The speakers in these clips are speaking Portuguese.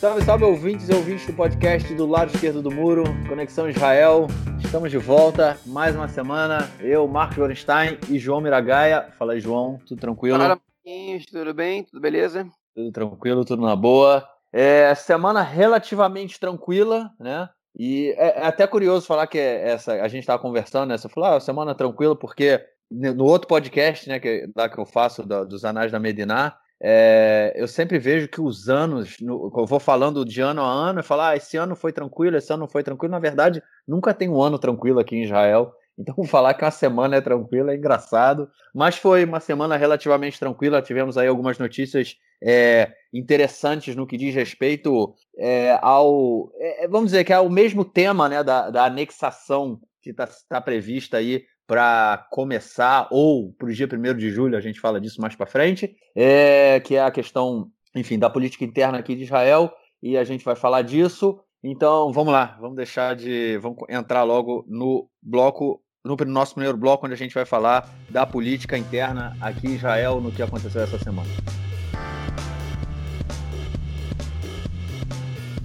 Salve, salve ouvintes e ouvintes do podcast do lado esquerdo do muro, Conexão Israel. Estamos de volta, mais uma semana. Eu, Marcos Gorenstein e João Miragaia. Fala aí, João, tudo tranquilo? Fala, Marquinhos, tudo bem? Tudo beleza? Tudo tranquilo, tudo na boa. É, semana relativamente tranquila, né? E é, é até curioso falar que essa a gente estava conversando, né? Você falou, ah, semana tranquila, porque no outro podcast, né, que, lá que eu faço da, dos Anais da Mediná, é, eu sempre vejo que os anos, no, eu vou falando de ano a ano, e falar, ah, esse ano foi tranquilo, esse ano foi tranquilo. Na verdade, nunca tem um ano tranquilo aqui em Israel. Então, falar que uma semana é tranquila é engraçado. Mas foi uma semana relativamente tranquila. Tivemos aí algumas notícias é, interessantes no que diz respeito é, ao. Vamos dizer que é o mesmo tema né, da, da anexação que está tá prevista aí para começar, ou para o dia 1 de julho, a gente fala disso mais para frente, é, que é a questão, enfim, da política interna aqui de Israel, e a gente vai falar disso. Então, vamos lá, vamos deixar de. Vamos entrar logo no bloco, no nosso primeiro bloco, onde a gente vai falar da política interna aqui em Israel, no que aconteceu essa semana.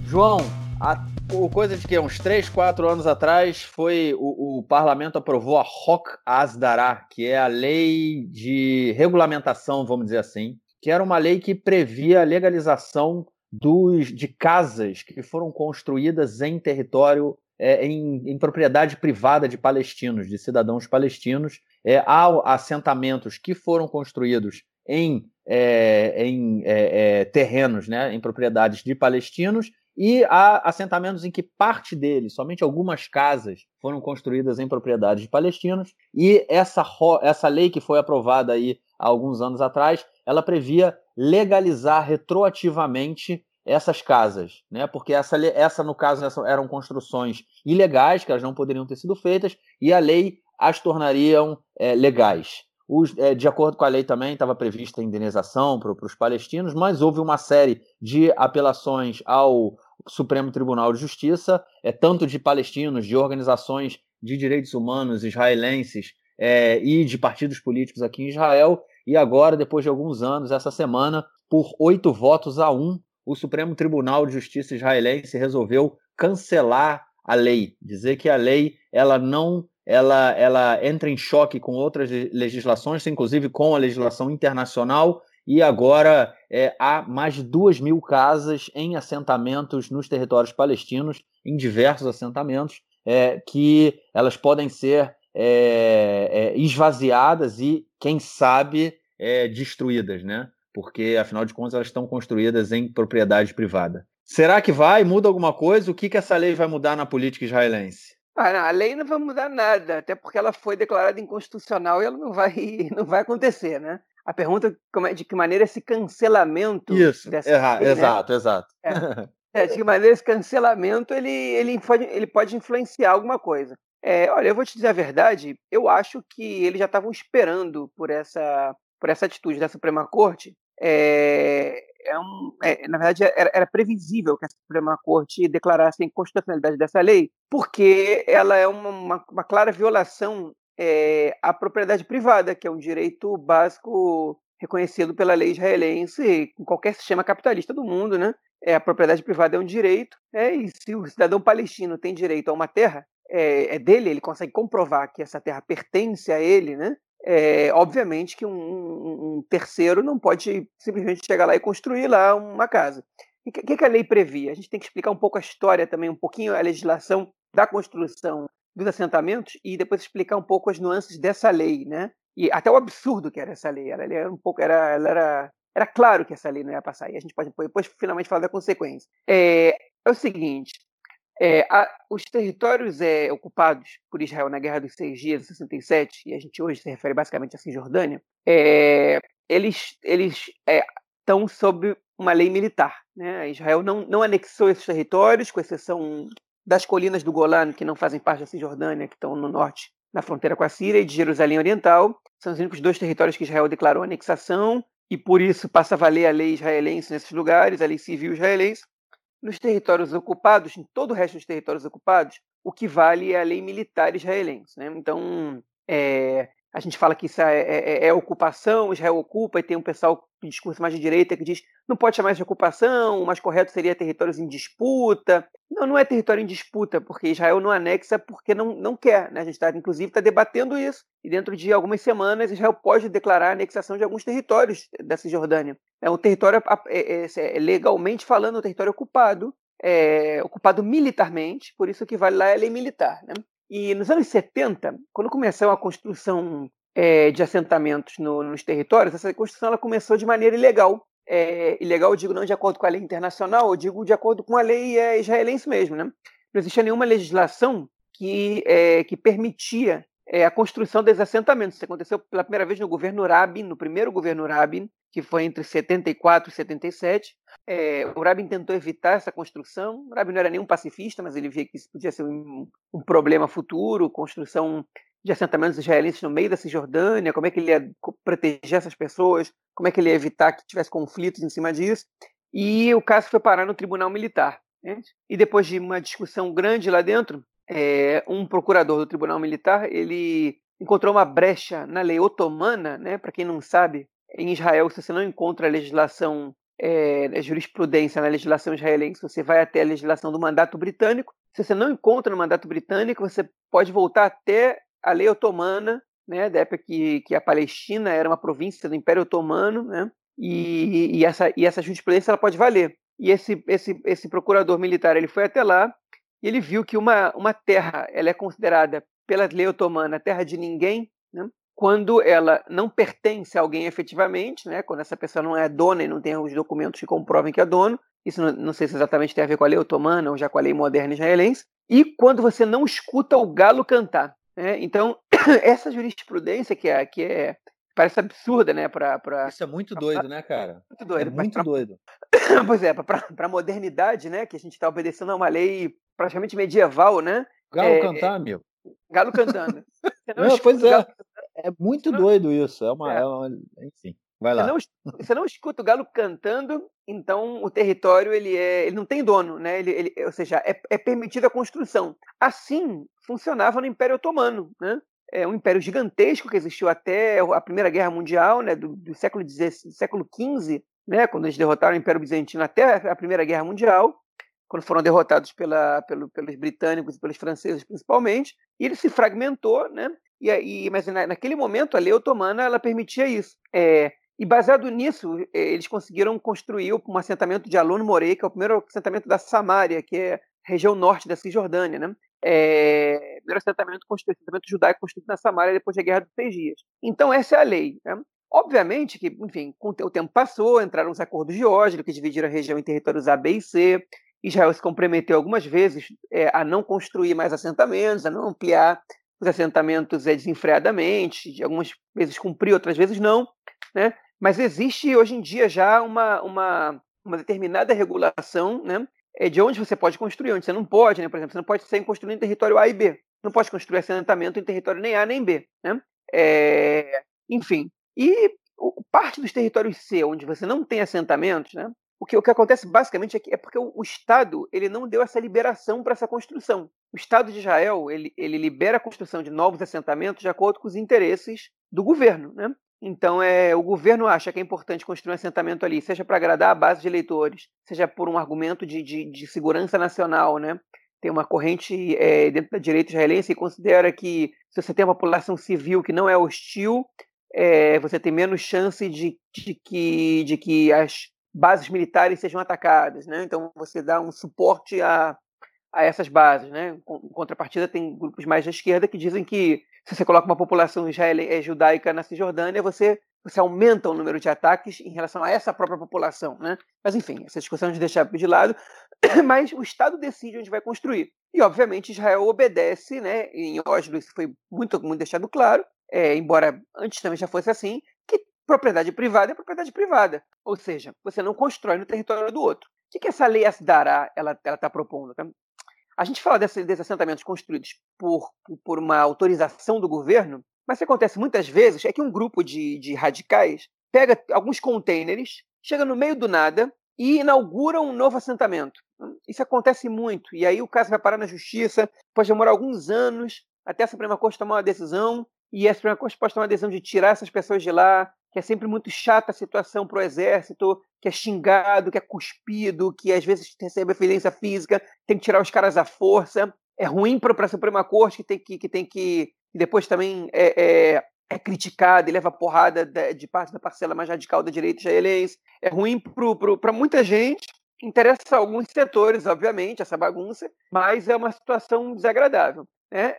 João, a coisa de que uns 3, 4 anos atrás foi o, o parlamento aprovou a ROC Asdará, que é a lei de regulamentação, vamos dizer assim, que era uma lei que previa a legalização dos, de casas que foram construídas em território, é, em, em, propriedade privada de palestinos, de cidadãos palestinos, é, há assentamentos que foram construídos em, é, em é, é, terrenos, né, em propriedades de palestinos, e há assentamentos em que parte deles, somente algumas casas, foram construídas em propriedades de palestinos. E essa, essa lei que foi aprovada aí há alguns anos atrás, ela previa legalizar retroativamente essas casas, né? Porque essa, essa no caso, essa eram construções ilegais que elas não poderiam ter sido feitas e a lei as tornariam é, legais. Os, é, de acordo com a lei também estava prevista indenização para os palestinos, mas houve uma série de apelações ao Supremo Tribunal de Justiça, é tanto de palestinos, de organizações de direitos humanos israelenses é, e de partidos políticos aqui em Israel. E agora, depois de alguns anos, essa semana, por oito votos a um, o Supremo Tribunal de Justiça israelense resolveu cancelar a lei, dizer que a lei ela não ela, ela entra em choque com outras legislações, inclusive com a legislação internacional, e agora é, há mais de duas mil casas em assentamentos nos territórios palestinos, em diversos assentamentos, é, que elas podem ser é, é esvaziadas e, quem sabe, é, destruídas, né? Porque, afinal de contas, elas estão construídas em propriedade privada. Será que vai? Muda alguma coisa? O que, que essa lei vai mudar na política israelense? Ah, não, a lei não vai mudar nada, até porque ela foi declarada inconstitucional e ela não vai, não vai acontecer, né? A pergunta é de que maneira esse cancelamento. Isso, dessa erra, né? exato, exato. É. é. de que maneira esse cancelamento ele, ele, pode, ele pode influenciar alguma coisa. É, olha, eu vou te dizer a verdade, eu acho que eles já estavam esperando por essa, por essa atitude da Suprema Corte. É, é um, é, na verdade, era, era, previsível que a Suprema Corte declarasse a inconstitucionalidade dessa lei, porque ela é uma, uma, uma clara violação é, a propriedade privada, que é um direito básico reconhecido pela lei israelense em qualquer sistema capitalista do mundo, né? É, a propriedade privada é um direito, é, e se o cidadão palestino tem direito a uma terra, é, é dele, ele consegue comprovar que essa terra pertence a ele, né? É, obviamente que um, um, terceiro não pode simplesmente chegar lá e construir lá uma casa. O que, que, a lei previa? A gente tem que explicar um pouco a história também, um pouquinho a legislação da construção dos assentamentos e depois explicar um pouco as nuances dessa lei, né? E até o absurdo que era essa lei. Ela, era um pouco, era, ela era, era claro que essa lei não ia passar. E a gente pode depois finalmente falar da consequência. É, é o seguinte: é, a, os territórios é, ocupados por Israel na Guerra dos Seis Dias, em 67, e a gente hoje se refere basicamente a Cisjordânia, é, eles eles estão é, sob uma lei militar. Né? Israel não, não anexou esses territórios, com exceção das colinas do Golan, que não fazem parte da Cisjordânia, que estão no norte, na fronteira com a Síria, e de Jerusalém Oriental. São os únicos dois territórios que Israel declarou anexação, e por isso passa a valer a lei israelense nesses lugares, a lei civil israelense. Nos territórios ocupados, em todo o resto dos territórios ocupados, o que vale é a lei militar israelense. Né? Então, é, a gente fala que isso é, é, é, é, ocupação, Israel ocupa, e tem um pessoal de discurso mais de direita que diz não pode chamar isso de ocupação, o mais correto seria territórios em disputa. Não, não é território em disputa, porque Israel não anexa porque não, não quer. Né? A gente está, inclusive, está debatendo isso. E dentro de algumas semanas, Israel pode declarar a anexação de alguns territórios da Cisjordânia. É um território, é, é, é legalmente falando, um território ocupado, ocupado militarmente, por isso que vale lá a lei militar. Né? E nos anos 70, quando começou a construção é, de assentamentos no, nos territórios, essa construção ela começou de maneira ilegal. É, ilegal, eu digo não de acordo com a lei internacional, eu digo de acordo com a lei é, israelense mesmo. Né? Não existia nenhuma legislação que, que permitia é, a construção desses assentamentos. Isso aconteceu pela primeira vez no governo Rabin, no primeiro governo Rabin, que foi entre 74 e 77. É, o Rabin tentou evitar essa construção. O Rabin não era nenhum pacifista, mas ele via que isso podia ser um, um problema futuro, construção de assentamentos israelenses no meio da Cisjordânia, como é que ele ia proteger essas pessoas, como é que ele ia evitar que tivesse conflitos em cima disso. E o caso foi parar no tribunal militar. E depois de uma discussão grande lá dentro, é, um procurador do tribunal militar ele encontrou uma brecha na lei otomana, né? Para quem não sabe, em Israel, se você não encontra a legislação, é, a jurisprudência na legislação israelense, você vai até a legislação do mandato britânico. Se você não encontra no mandato britânico, você pode voltar até a lei otomana, né, da época que, que a Palestina era uma província do Império Otomano, né, e, e, essa, e essa jurisprudência ela pode valer. E esse, esse, esse procurador militar ele foi até lá ele viu que uma, uma terra ela é considerada pela lei otomana terra de ninguém, né? quando ela não pertence a alguém efetivamente, né? quando essa pessoa não é dona e não tem os documentos que comprovem que é dono, isso não, não, sei se exatamente tem a ver com a lei otomana ou já com a lei moderna israelense, e quando você não escuta o galo cantar. Né? Então, essa jurisprudência que é, que é parece absurda, né? Pra, pra, Isso é muito doido, né, cara? Muito doido. É muito pra, doido. pois é, para a modernidade, né? Que a gente está obedecendo a uma lei praticamente medieval, né? Galo é, cantar, meu. Galo cantando. Não, não pois é. É muito não... doido isso. É uma, é. é uma, Enfim. Vai lá. Você não, você não escuta o galo cantando, então o território ele, é, ele não tem dono, né? Ele, ele, ou seja, é, é permitida a construção. Assim funcionava no Império Otomano, né? É um império gigantesco que existiu até a Primeira Guerra Mundial, né? Do, do século XVI, século XV, né? Quando eles derrotaram o Império Bizantino até a Primeira Guerra Mundial quando foram derrotados pela, pelo, pelos britânicos e pelos franceses principalmente, e ele se fragmentou, né? E, e mas na, naquele momento a lei otomana ela permitia isso. É, e baseado nisso, é, eles conseguiram construir um assentamento de Alon Morei, que é o primeiro assentamento da Samária, que é região norte da Cisjordânia, né? É, primeiro assentamento, assentamento judaico construído na Samária depois da Guerra dos Seis Dias. Então essa é a lei. Né? Obviamente que, enfim, o tempo passou, entraram os acordos de Oslo, que dividiram a região em territórios A, B e C, Israel se comprometeu algumas vezes é, a não construir mais assentamentos, a não ampliar os assentamentos é, desenfreadamente, algumas vezes cumpriu, outras vezes não, né? Mas existe hoje em dia já uma, uma, uma determinada regulação, né? É, de onde você pode construir, onde você não pode, né? Por exemplo, você não pode ser construído em território A e B, não pode construir assentamento em território nem A nem B, né? É, enfim, e parte dos territórios C, onde você não tem assentamentos, né? O que, o que acontece basicamente é, que, é porque o, o, Estado ele não deu essa liberação para essa construção. O Estado de Israel ele, ele libera a construção de novos assentamentos de acordo com os interesses do governo. Né? Então, é, o governo acha que é importante construir um assentamento ali, seja para agradar a base de eleitores, seja por um argumento de, de, de segurança nacional. Né? Tem uma corrente é, dentro da direita israelense que considera que se você tem uma população civil que não é hostil, é, você tem menos chance de, de, que, de que as bases militares sejam atacadas, né? Então você dá um suporte a, a essas bases, né? Em contrapartida tem grupos mais da esquerda que dizem que se você coloca uma população israelense, eh, judaica na Cisjordânia, você você aumenta o número de ataques em relação a essa própria população, né? Mas enfim, essa discussão de deixar de lado, mas o Estado decide onde vai construir. E obviamente Israel obedece, né? Em Oslo isso foi muito muito deixado claro, é, embora antes também já fosse assim, Propriedade privada é propriedade privada. Ou seja, você não constrói no território do outro. O que, que essa lei Asdará ela está propondo? A gente fala desses, desses assentamentos construídos por, por uma autorização do governo, mas o que acontece muitas vezes é que um grupo de, de radicais pega alguns contêineres, chega no meio do nada e inaugura um novo assentamento. Isso acontece muito. E aí o caso vai parar na justiça, pode demorar alguns anos até a Suprema Corte tomar uma decisão e a Suprema Corte pode tomar a decisão de tirar essas pessoas de lá, que é sempre muito chata a situação para o exército, que é xingado, que é cuspido, que às vezes recebe violência física, tem que tirar os caras à força. É ruim para a Suprema Corte, que tem que, que, tem que depois também é, é, é criticado e leva porrada de parte da parcela mais radical da direita israelense. É ruim para muita gente, interessa alguns setores, obviamente, essa bagunça, mas é uma situação desagradável. Né?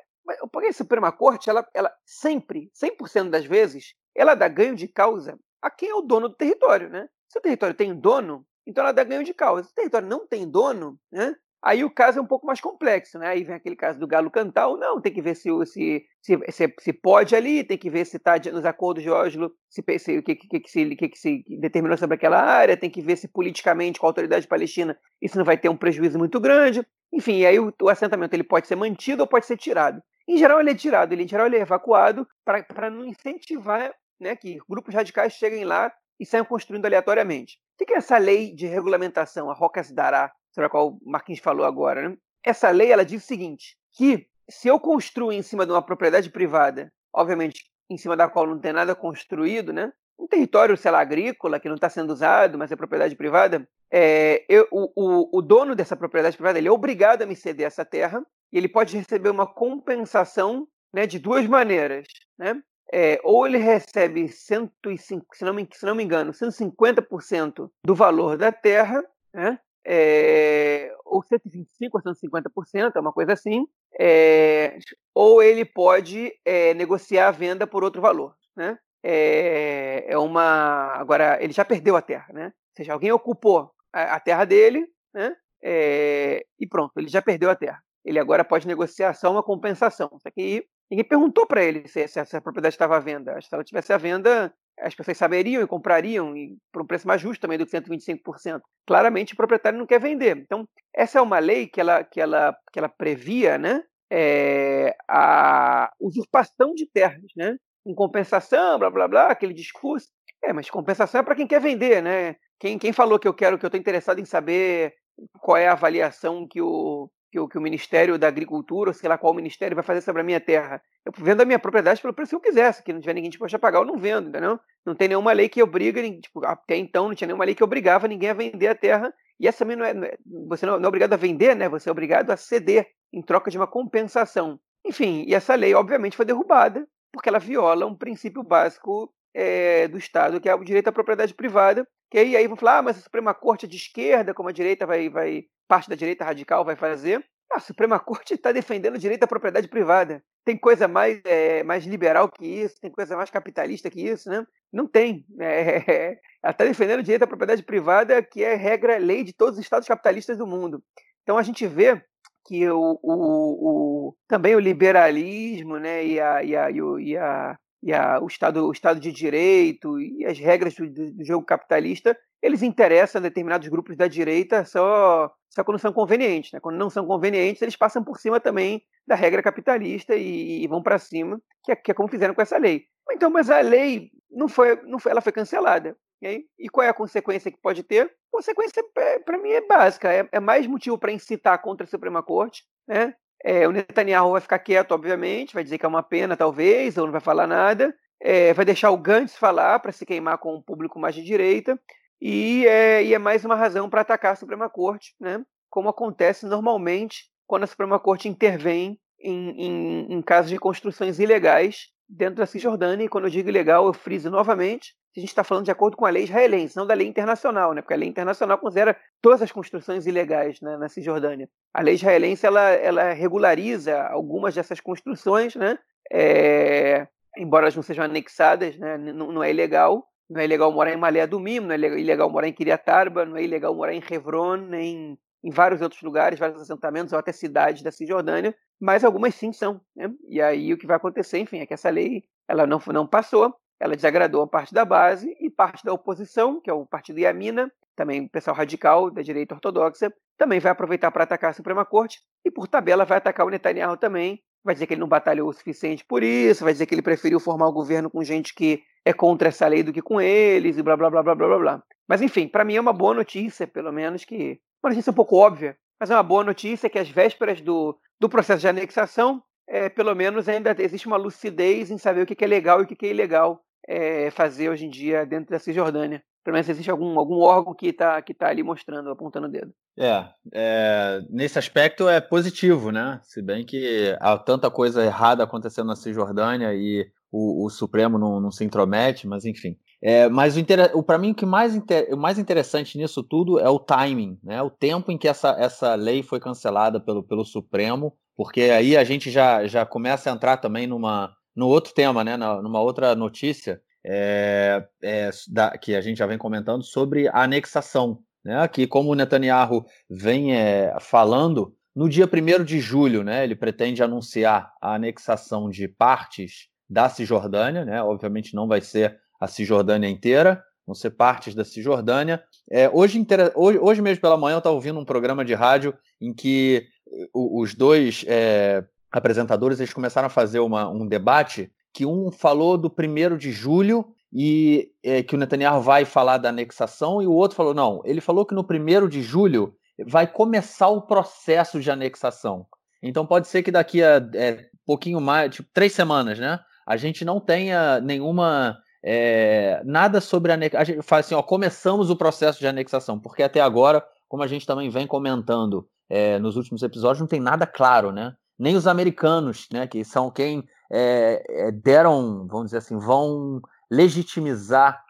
Porque a Suprema Corte, ela, ela sempre, 100% das vezes, ela dá ganho de causa a quem é o dono do território, né? Se o território tem dono, então ela dá ganho de causa. Se o território não tem dono, né? Aí o caso é um pouco mais complexo, né? Aí vem aquele caso do galo cantar ou não, tem que ver se, se, se, se pode ali, tem que ver se está nos acordos de Oslo, se, se, o que, que, que, se, que, que se determinou sobre aquela área, tem que ver se politicamente com a autoridade palestina isso não vai ter um prejuízo muito grande. Enfim, aí o, o assentamento ele pode ser mantido ou pode ser tirado. Em geral, ele é tirado, ele, em geral, ele é evacuado para não incentivar né, que grupos radicais cheguem lá e saiam construindo aleatoriamente. O que é essa lei de regulamentação, a Rocas Dará, sobre a qual o Marquinhos falou agora? Né? Essa lei ela diz o seguinte: que se eu construo em cima de uma propriedade privada, obviamente em cima da qual não tem nada construído, né? um território, sei lá, agrícola, que não está sendo usado, mas é propriedade privada, é, eu, o, o, dono dessa propriedade privada ele é obrigado a me ceder essa terra e ele pode receber uma compensação né, de duas maneiras. Né? É, ou ele recebe 105, se não me, se não me engano, 150% do valor da terra, né? É, ou 125 ou 150%, é uma coisa assim, é, ou ele pode é, negociar a venda por outro valor. Né? É, é, uma. Agora, ele já perdeu a terra, né? Ou seja, alguém ocupou a, a terra dele, né? É, e pronto, ele já perdeu a terra ele agora pode negociar só uma compensação. Só que ninguém perguntou para ele se, se, a propriedade estava à venda. Se ela tivesse à venda, as pessoas saberiam e comprariam e por um preço mais justo também do que 125%. Claramente o proprietário não quer vender. Então, essa é uma lei que ela, que ela, que ela previa né, é, a usurpação de terras, né? em compensação, blá blá blá, aquele discurso. É, mas compensação é para quem quer vender, né? Quem, quem falou que eu quero, que eu estou interessado em saber qual é a avaliação que o, que o, que o Ministério da Agricultura, ou sei lá qual ministério, vai fazer sobre a minha terra. Eu vendo a minha propriedade pelo preço que eu quiser. Se não tiver ninguém disposto a pagar, eu não vendo, entendeu? Não tem nenhuma lei que obriga, tipo, até então não tinha nenhuma lei que obrigava ninguém a vender a terra. E essa também não é, não é você não, não é obrigado a vender, né? Você é obrigado a ceder em troca de uma compensação. Enfim, e essa lei, obviamente, foi derrubada porque ela viola um princípio básico é, do Estado, que é o direito à propriedade privada. Que aí, aí vão falar, ah, mas a Suprema Corte é de esquerda, como a direita vai, vai parte da direita radical vai fazer. A Suprema Corte está defendendo o direito à propriedade privada. Tem coisa mais, é, mais liberal que isso? Tem coisa mais capitalista que isso? Né? Não tem. É, ela está defendendo o direito à propriedade privada, que é regra, lei de todos os estados capitalistas do mundo. Então a gente vê que o, o, o também o liberalismo né, e, a, e, a, e, a, e a, o, estado, o Estado de Direito e as regras do, do jogo capitalista eles interessam a determinados grupos da direita só, só quando são convenientes. Né? Quando não são convenientes, eles passam por cima também da regra capitalista e, e vão para cima, que é, que é, como fizeram com essa lei. Então, mas a lei não foi, não foi ela foi cancelada. Aí, e qual é a consequência que pode ter? Consequência, é, para mim, é básica. É, é mais motivo para incitar contra a Suprema Corte. Né? É, o Netanyahu vai ficar quieto, obviamente, vai dizer que é uma pena, talvez, ou não vai falar nada. É, vai deixar o Gantz falar para se queimar com o público mais de direita. E é, e é mais uma razão para atacar a Suprema Corte, né? como acontece normalmente quando a Suprema Corte intervém em, em, em casos de construções ilegais dentro da Cisjordânia. E quando eu digo ilegal, eu friso novamente a gente está falando de acordo com a lei israelense, não da lei internacional, né? porque a lei internacional considera todas as construções ilegais né, na Cisjordânia. A lei israelense ela, ela regulariza algumas dessas construções, né? É, embora elas não sejam anexadas, né? não, não é ilegal, não é ilegal morar em Malé do Mim, não é ilegal morar em Kiriatarba, não é ilegal morar em Hebron, nem em vários outros lugares, vários assentamentos ou até cidades da Cisjordânia, mas algumas sim são. Né? E aí o que vai acontecer, enfim, é que essa lei ela não, não passou, ela desagradou a parte da base e parte da oposição, que é o partido Yamina, também o pessoal radical da direita ortodoxa, também vai aproveitar para atacar a Suprema Corte e, por tabela, vai atacar o Netanyahu também. Vai dizer que ele não batalhou o suficiente por isso, vai dizer que ele preferiu formar o governo com gente que é contra essa lei do que com eles e blá blá blá blá blá blá. Mas enfim, para mim é uma boa notícia, pelo menos que uma notícia um pouco óbvia, mas é uma boa notícia que às vésperas do, do processo de anexação é, pelo menos ainda existe uma lucidez em saber o que é legal e o que é ilegal é, fazer hoje em dia dentro da Cisjordânia. Pelo menos existe algum, algum órgão que está que tá ali mostrando, apontando o dedo. É, é, nesse aspecto é positivo, né? Se bem que há tanta coisa errada acontecendo na Cisjordânia e o, o Supremo não, não, se intromete, mas enfim. É, mas o, o para mim o que mais, inter, o mais interessante nisso tudo é o timing, né? O tempo em que essa, essa lei foi cancelada pelo, pelo Supremo, porque aí a gente já, já começa a entrar também numa, no outro tema, né? numa outra notícia é, é, da, que a gente já vem comentando sobre a anexação, né? Que como o Netanyahu vem é, falando, no dia 1 de julho, né? Ele pretende anunciar a anexação de partes da Cisjordânia, né? Obviamente não vai ser a Cisjordânia inteira, vão ser partes da Cisjordânia. É, hoje, hoje, hoje, mesmo pela manhã eu estava ouvindo um programa de rádio em que os dois é, apresentadores eles começaram a fazer uma, um debate que um falou do primeiro de julho e é, que o Netanyahu vai falar da anexação e o outro falou não, ele falou que no primeiro de julho vai começar o processo de anexação. Então pode ser que daqui a é, pouquinho mais, tipo três semanas, né? A gente não tenha nenhuma é, nada sobre a anexação. A gente fala assim, ó, começamos o processo de anexação, porque até agora, como a gente também vem comentando é, nos últimos episódios, não tem nada claro, né? Nem os americanos, né, que são quem é, deram, vamos dizer assim, vão legitimizar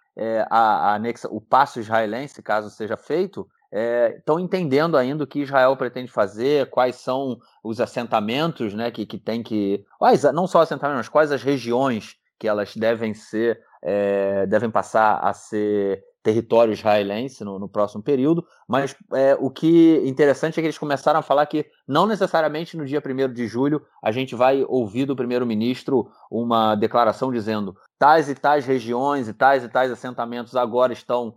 a, a anexa, o passo israelense, caso seja feito, estão é, entendendo ainda o que Israel pretende fazer, quais são os assentamentos né, que, que tem que. Quais, não só assentamentos, mas quais as regiões que elas devem ser, é, devem passar a ser território israelense no, no próximo período, mas é, o que interessante é que eles começaram a falar que não necessariamente no dia 1 de julho a gente vai ouvir do primeiro-ministro uma declaração dizendo tais e tais regiões e tais e tais assentamentos agora estão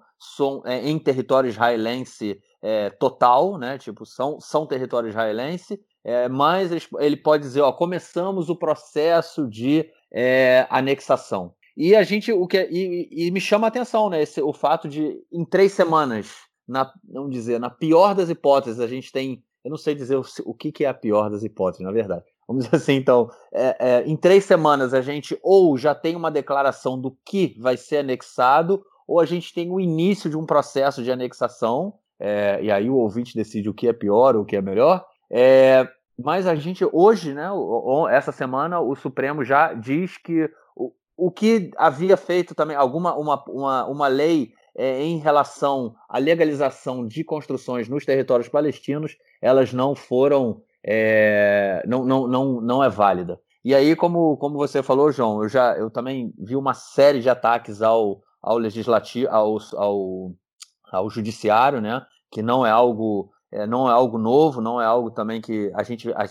é, em território israelense é, total, né? Tipo, são, são território israelense, é, mas ele, ele, pode dizer, ó, começamos o processo de é, anexação. E a gente, o que é, e, e, me chama a atenção, né? Esse, o fato de em três semanas, na, vamos dizer, na pior das hipóteses, a gente tem, eu não sei dizer o, o que, que é a pior das hipóteses, na verdade. Vamos dizer assim, então, é, é, em três semanas a gente ou já tem uma declaração do que vai ser anexado, ou a gente tem o início de um processo de anexação, é, e aí o ouvinte decide o que é pior ou o que é melhor. É, mas a gente, hoje, né, essa semana, o Supremo já diz que o, que havia feito também, alguma uma, uma, uma lei é, em relação à legalização de construções nos territórios palestinos, elas não foram, é, não, não, não, não é válida. E aí, como, como você falou, João, eu já eu também vi uma série de ataques ao, ao legislativo, ao, ao, ao judiciário, né? Que não é algo é, não é algo novo, não é algo também que a gente, a,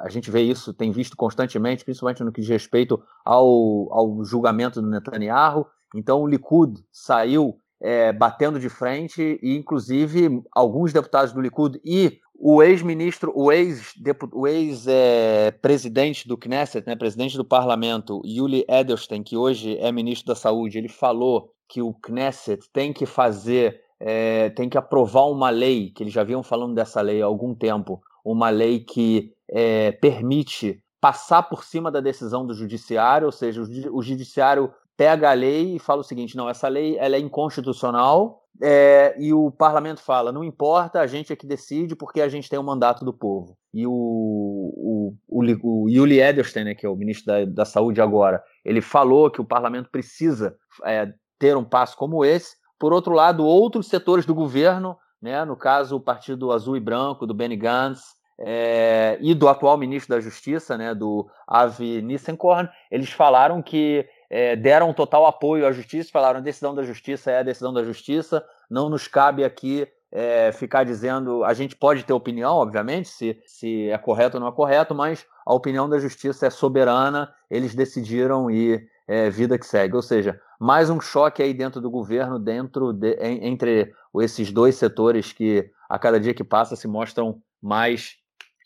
a, gente vê isso, tem visto constantemente, principalmente no que diz respeito ao, ao julgamento do Netanyahu. Então o Likud saiu é, batendo de frente e, inclusive, alguns deputados do Likud e o ex-ministro, o ex-presidente ex, é, do Knesset, né, presidente do parlamento, Yuli Edelstein, que hoje é ministro da Saúde, ele falou que o Knesset tem que fazer, é, tem que aprovar uma lei, que eles já vinham falando dessa lei há algum tempo, uma lei que é, permite passar por cima da decisão do judiciário, ou seja, o, judiciário pega a lei e fala o seguinte: não, essa lei ela é inconstitucional é, e o parlamento fala: não importa, a gente é que decide porque a gente tem o mandato do povo. E o, o, o, o Yuli Edelstein, né, que é o ministro da, da Saúde agora, ele falou que o parlamento precisa é, ter um passo como esse. Por outro lado, outros setores do governo, né, no caso o Partido Azul e Branco, do Benny Gantz, é, e do atual ministro da Justiça, né, do Avi Nissenkorn, eles falaram que é, deram total apoio à justiça, falaram a decisão da justiça é a decisão da justiça, não nos cabe aqui é, ficar dizendo. A gente pode ter opinião, obviamente, se, se é correto ou não é correto, mas a opinião da justiça é soberana, eles decidiram e é, vida que segue. Ou seja, mais um choque aí dentro do governo, dentro de, entre esses dois setores que a cada dia que passa se mostram mais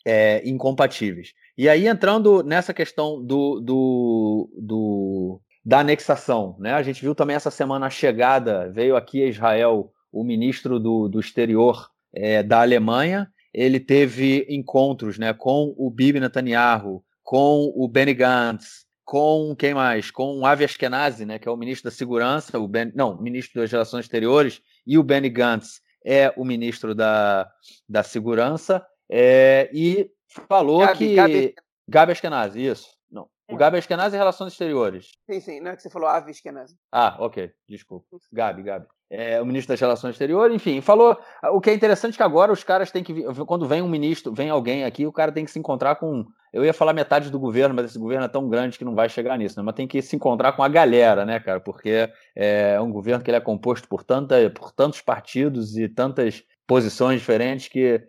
é, incompatíveis. E aí, entrando nessa questão do, do, do da anexação. Né? A gente viu também essa semana a chegada, veio aqui a Israel o ministro do, do exterior é, da Alemanha, ele teve encontros né, com o Bibi Netanyahu, com o Benny Gantz, com quem mais? Com o Avi né, que é o ministro da Segurança, o ben, não, ministro das Relações Exteriores, e o Benny Gantz é o ministro da, da Segurança, é, e falou Gabi, que. Gabi... Gabi Ashkenazi, isso. O Gabi Ashkenazi é Relações Exteriores. Sim, sim, não é que você falou Avi Ashkenazi. Ah, ok, desculpa. Gabi, Gabi. É, o ministro das Relações Exteriores, enfim, falou. O que é interessante é que agora os caras têm que. Quando vem um ministro, vem alguém aqui, o cara tem que se encontrar com. Eu ia falar metade do governo, mas esse governo é tão grande que não vai chegar nisso, né? Mas tem que se encontrar com a galera, né, cara? Porque é um governo que ele é composto por, tanta, por tantos partidos e tantas posições diferentes que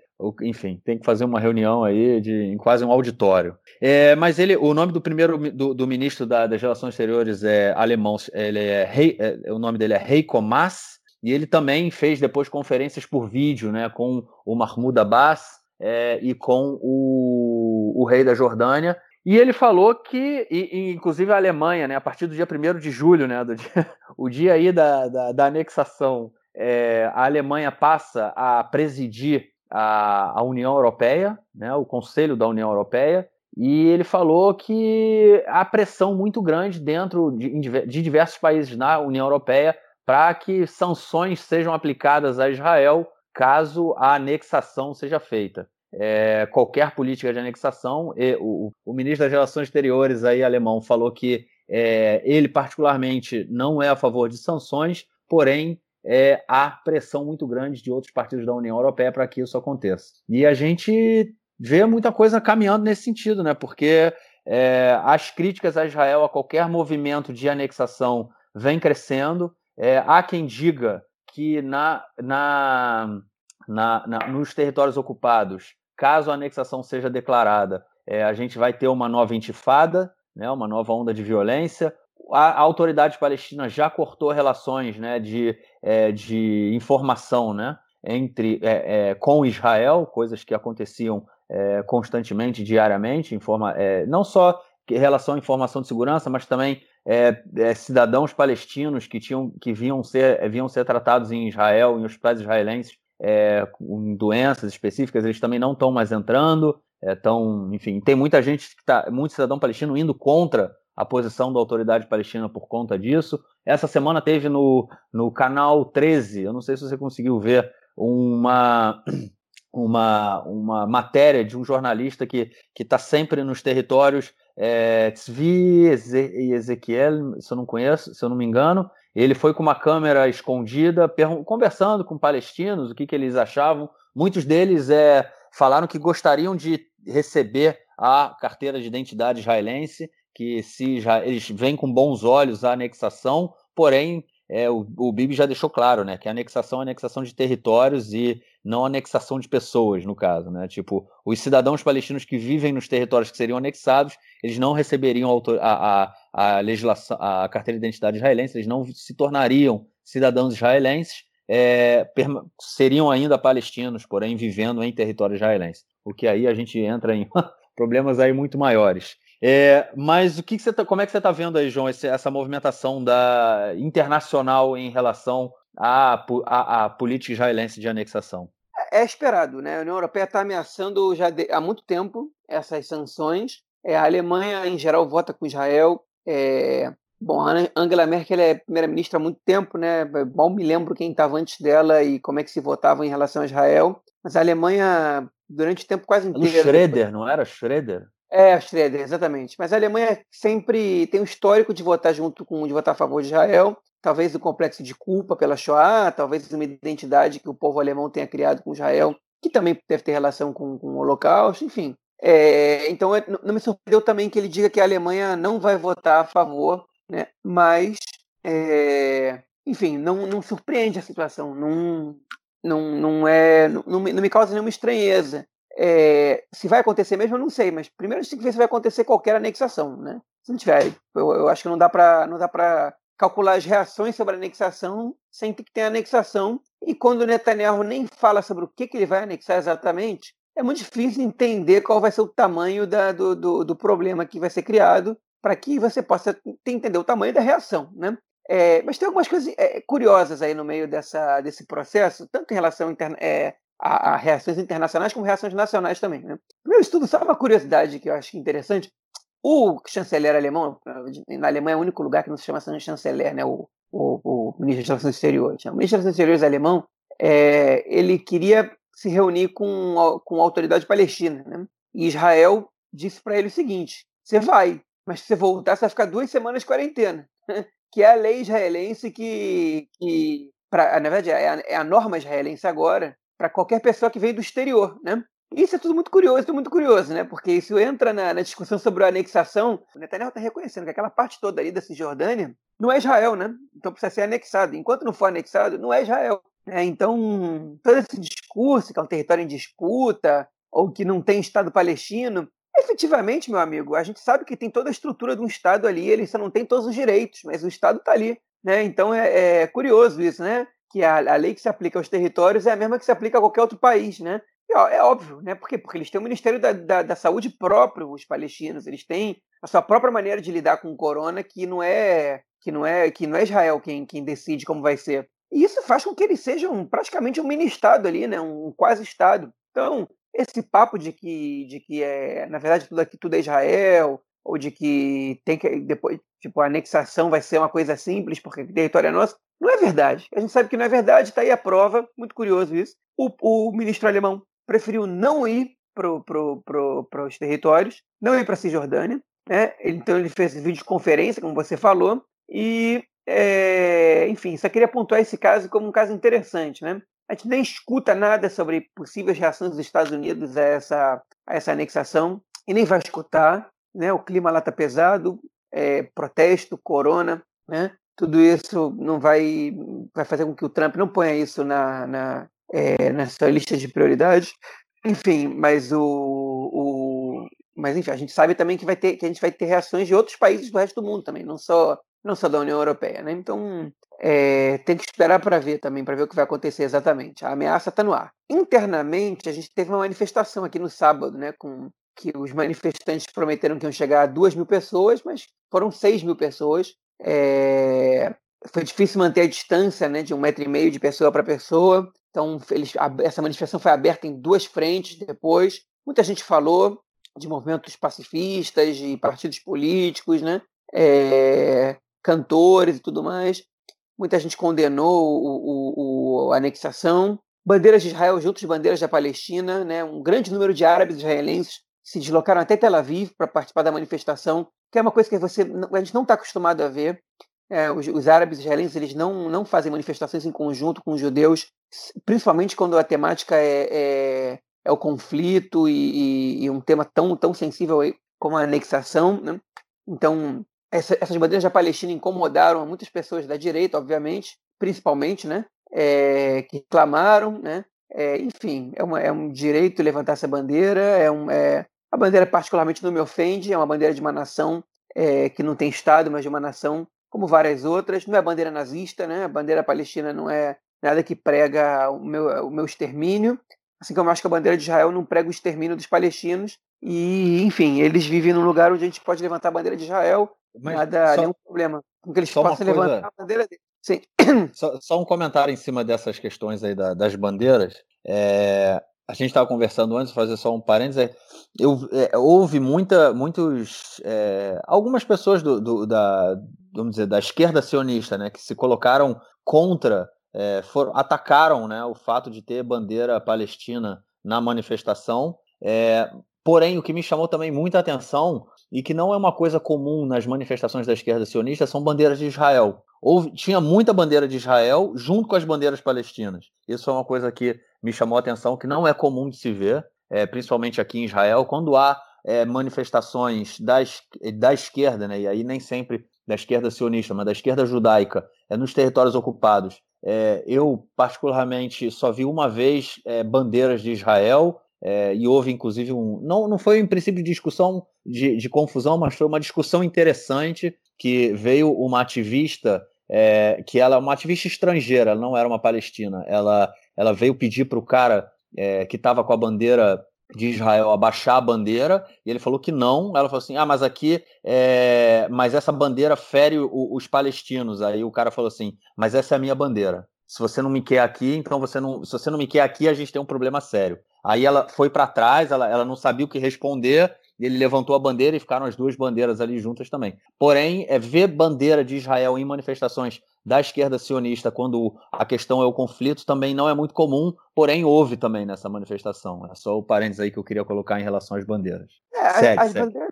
enfim, tem que fazer uma reunião aí de, em quase um auditório. É, mas ele, o nome do primeiro do, do ministro da, das Relações Exteriores é alemão, ele é, Rei, é, o nome dele é Heiko Maas, e ele também fez depois conferências por vídeo, né, com o Mahmoud Abbas é, e com o, o rei da Jordânia. E ele falou que, e, e, inclusive a Alemanha, né, a partir do dia 1 de julho, né, do dia, o dia aí da, da, da anexação, é, a Alemanha passa a presidir a, a União Europeia, né, o Conselho da União Europeia, e ele falou que há pressão muito grande dentro de, de diversos países na União Europeia para que sanções sejam aplicadas a Israel caso a anexação seja feita. É, qualquer política de anexação, e, o, o, ministro das Relações Exteriores aí alemão falou que é, ele particularmente não é a favor de sanções, porém é, há pressão muito grande de outros partidos da União Europeia para que isso aconteça. E a gente vê muita coisa caminhando nesse sentido, né? Porque é, as críticas a Israel a qualquer movimento de anexação vem crescendo. É, há quem diga que na, na, na, na, nos territórios ocupados, caso a anexação seja declarada, é, a gente vai ter uma nova intifada, né, uma nova onda de violência. A, autoridade palestina já cortou relações né, de, é, de informação né, entre, é, é, com Israel, coisas que aconteciam é, constantemente, diariamente, informa, é, não só em relação à informação de segurança, mas também é, cidadãos palestinos que, tinham, que vinham, ser, vinham ser tratados em Israel, em hospitais israelenses, com doenças específicas, eles também não estão mais entrando. Estão, enfim, tem muita gente que tá, muito cidadão palestino indo contra a posição da autoridade palestina por conta disso. Essa semana teve no, no canal 13, eu não sei se você conseguiu ver, uma, uma, uma matéria de um jornalista que está sempre nos territórios, é, Tzvi Ezequiel, se eu não conheço, se eu não me engano. Ele foi com uma câmera escondida, conversando com palestinos, o que, que eles achavam. Muitos deles é, falaram que gostariam de receber a carteira de identidade israelense que se já eles veem com bons olhos a anexação, porém é, o, o Bibi já deixou claro, né, que a anexação é anexação de territórios e não anexação de pessoas, no caso, né? Tipo, os cidadãos palestinos que vivem nos territórios que seriam anexados, eles não receberiam a, a, a legislação, a carteira de identidade israelense, eles não se tornariam cidadãos israelenses, é, seriam ainda palestinos, porém vivendo em território israelense. O que aí a gente entra em problemas aí muito maiores. É, mas o que, que você tá, como é que você está vendo aí, João, esse, essa movimentação da internacional em relação à, à, à, política israelense de anexação? É, é esperado, né? A União Europeia está ameaçando já de, há muito tempo essas sanções. É, a Alemanha, em geral, vota com Israel. É, bom, a Angela Merkel é primeira-ministra há muito tempo, né? Mal me lembro quem estava antes dela e como é que se votava em relação a Israel. Mas a Alemanha, durante o tempo quase inteiro. O Schroeder, não era Schroeder? É, Schroeder, exatamente. Mas a Alemanha sempre tem um histórico de votar junto com de votar a favor de Israel, talvez o complexo de culpa pela Shoah, talvez uma identidade que o povo alemão tenha criado com Israel, que também deve ter relação com, com o Holocausto, enfim. É, então não me surpreendeu também que ele diga que a Alemanha não vai votar a favor, né? Mas, é, enfim, não, não surpreende a situação, não, não, não é, não, não me causa nenhuma estranheza. É, se vai acontecer mesmo, eu não sei, mas primeiro a gente tem que ver se vai acontecer qualquer anexação, né? Se não tiver, eu, eu acho que não dá para não dá para calcular as reações sobre a anexação sem ter que ter anexação. E quando o Netanyahu nem fala sobre o que, que ele vai anexar exatamente, é muito difícil entender qual vai ser o tamanho da, do, do, do problema que vai ser criado para que você possa entender o tamanho da reação, né? É, mas tem algumas coisas é, curiosas aí no meio dessa, desse processo, tanto em relação interna, é, a, a, reações internacionais como reações nacionais também. Né? Meu estudo, só uma curiosidade que eu acho interessante, O chanceler alemão, na Alemanha é o único lugar que não se chama chanceler, né? O, o, o ministro das Relações Exteriores. O ministro das Relações Exteriores alemão, é, ele queria se reunir com, com a autoridade palestina, né? E Israel disse para ele o seguinte: você vai, mas se você voltar, você vai ficar duas semanas de quarentena. que é a lei israelense que, que pra, na verdade, é a, é a norma israelense agora para qualquer pessoa que vem do exterior, né? Isso é tudo muito curioso, tudo muito curioso, né? Porque isso entra na, na discussão sobre a anexação. O Netanyahu está reconhecendo que aquela parte toda ali da Cisjordânia não é Israel, né? Então precisa ser anexado. Enquanto não for anexado, não é Israel. É, então, todo esse discurso que é um território em disputa, ou que não tem Estado palestino, efetivamente, meu amigo, a gente sabe que tem toda a estrutura de um Estado ali, ele só não tem todos os direitos, mas o Estado está ali. Né? Então é, é, curioso isso, né? Que a, a, lei que se aplica aos territórios é a mesma que se aplica a qualquer outro país, né? É óbvio, né? Por quê? Porque eles têm o Ministério da, da, da, Saúde próprio, os palestinos, eles têm a sua própria maneira de lidar com o corona, que não é que não é que não é Israel quem, quem decide como vai ser. E isso faz com que eles sejam praticamente um mini-estado ali, né? um quase-estado. Então, esse papo de que, de que é, na verdade, tudo aqui tudo é Israel, ou de que tem que depois, tipo, a anexação vai ser uma coisa simples porque o território é nosso, não é verdade. A gente sabe que não é verdade, está aí a prova, muito curioso isso. O, o ministro alemão preferiu não ir para pro, pro, pro, os territórios, não ir para a Cisjordânia, né? Então ele fez videoconferência, como você falou, e é, enfim, só queria pontuar esse caso como um caso interessante, né? A gente nem escuta nada sobre possíveis reações dos Estados Unidos a essa, a essa anexação e nem vai escutar, né? O clima lá está pesado, é, protesto, corona, né? Tudo isso não vai, vai fazer com que o Trump não ponha isso na, na, é, na sua lista de prioridades. Enfim, mas o, o, mas enfim, a gente sabe também que vai ter que a gente vai ter reações de outros países do resto do mundo também, não só não só da União Europeia, né? Então é, tem que esperar para ver também, para ver o que vai acontecer exatamente. A ameaça está no ar. Internamente, a gente teve uma manifestação aqui no sábado, né? Com que os manifestantes prometeram que iam chegar a duas mil pessoas, mas foram seis mil pessoas. É, foi difícil manter a distância, né? De um metro e meio de pessoa para pessoa. Então, eles, essa manifestação foi aberta em duas frentes depois. Muita gente falou de movimentos pacifistas, de partidos políticos, né? É, cantores e tudo mais. Muita gente condenou o, o, a anexação. Bandeiras de Israel junto de bandeiras da Palestina, né? um grande número de árabes israelenses se deslocaram até Tel Aviv para participar da manifestação, que é uma coisa que você, a gente não está acostumado a ver. É, os, os, árabes israelenses eles não, não fazem manifestações em conjunto com os judeus, principalmente quando a temática é, é, é o conflito e, e, e, um tema tão, tão sensível como a anexação. Né? Então, essa, essas bandeiras da Palestina incomodaram muitas pessoas da direita, obviamente, principalmente, né? É, que reclamaram, né? É, enfim, é, uma, é, um direito levantar essa bandeira. É, um, é a bandeira particularmente não me ofende. É uma bandeira de uma nação é, que não tem estado, mas de uma nação como várias outras. Não é bandeira nazista, né? A bandeira palestina não é nada que prega o meu, o meu extermínio. Assim como eu acho que a bandeira de Israel não prega o extermínio dos palestinos. E, enfim, eles vivem num lugar onde a gente pode levantar a bandeira de Israel mas Nada, só, nenhum problema com que eles possam levantar a bandeira dele. Sim. Só, só, um comentário em cima dessas questões aí da, das bandeiras. É, a gente estava conversando antes, fazer só um parênteses. Eu, é, houve muita, muitos, é, algumas pessoas do, do, da, vamos dizer, da esquerda sionista, né, que se colocaram contra, é, foram, atacaram, né, o fato de ter bandeira palestina na manifestação. É, porém, o que me chamou também muita atenção e que não é uma coisa comum nas manifestações da esquerda sionista são bandeiras de Israel. Houve, tinha muita bandeira de Israel junto com as bandeiras palestinas. Isso é uma coisa que me chamou a atenção, que não é comum de se ver, é, principalmente aqui em Israel, quando há é, manifestações da, da esquerda, né, e aí nem sempre da esquerda sionista, mas da esquerda judaica, é, nos territórios ocupados. É, eu, particularmente, só vi uma vez bandeiras de Israel e houve, inclusive, um. Não, não foi, em princípio, discussão de, de confusão, mas foi uma discussão interessante que veio uma ativista, é, que ela é uma ativista estrangeira, ela não era uma palestina. Ela, ela veio pedir para o cara é, que estava com a bandeira de Israel abaixar a bandeira, e ele falou que não. Ela falou assim: ah, mas aqui, é... mas essa bandeira fere o, os palestinos. Aí o cara falou assim: mas essa é a minha bandeira. Se você não me quer aqui, então você não. Se você não me quer aqui, a gente tem um problema sério. Aí ela foi para trás, ela, ela não sabia o que responder, ele levantou a bandeira e ficaram as duas bandeiras ali juntas também. Porém, é ver bandeira de Israel em manifestações da esquerda sionista quando a questão é o conflito também não é muito comum, porém houve também nessa manifestação. É só o parênteses aí que eu queria colocar em relação às bandeiras. É, segue, as, segue. Bandeiras,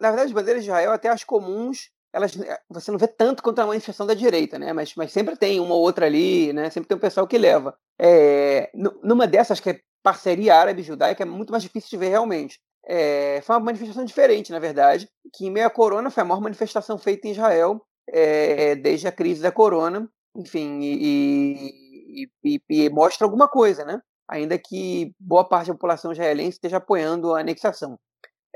na verdade, as bandeiras de Israel, até as comuns, elas é, você não vê tanto quanto a manifestação da direita, né? Mas, mas sempre tem uma ou outra ali, né? Sempre tem um pessoal que leva. É, numa dessas que é parceria árabe-judaica, é muito mais difícil de ver realmente. É, foi uma manifestação diferente, na verdade, que em meio à corona foi a maior manifestação feita em Israel é, desde a crise da corona, enfim, e, e, e, e, mostra alguma coisa, né? Ainda que boa parte da população israelense esteja apoiando a anexação.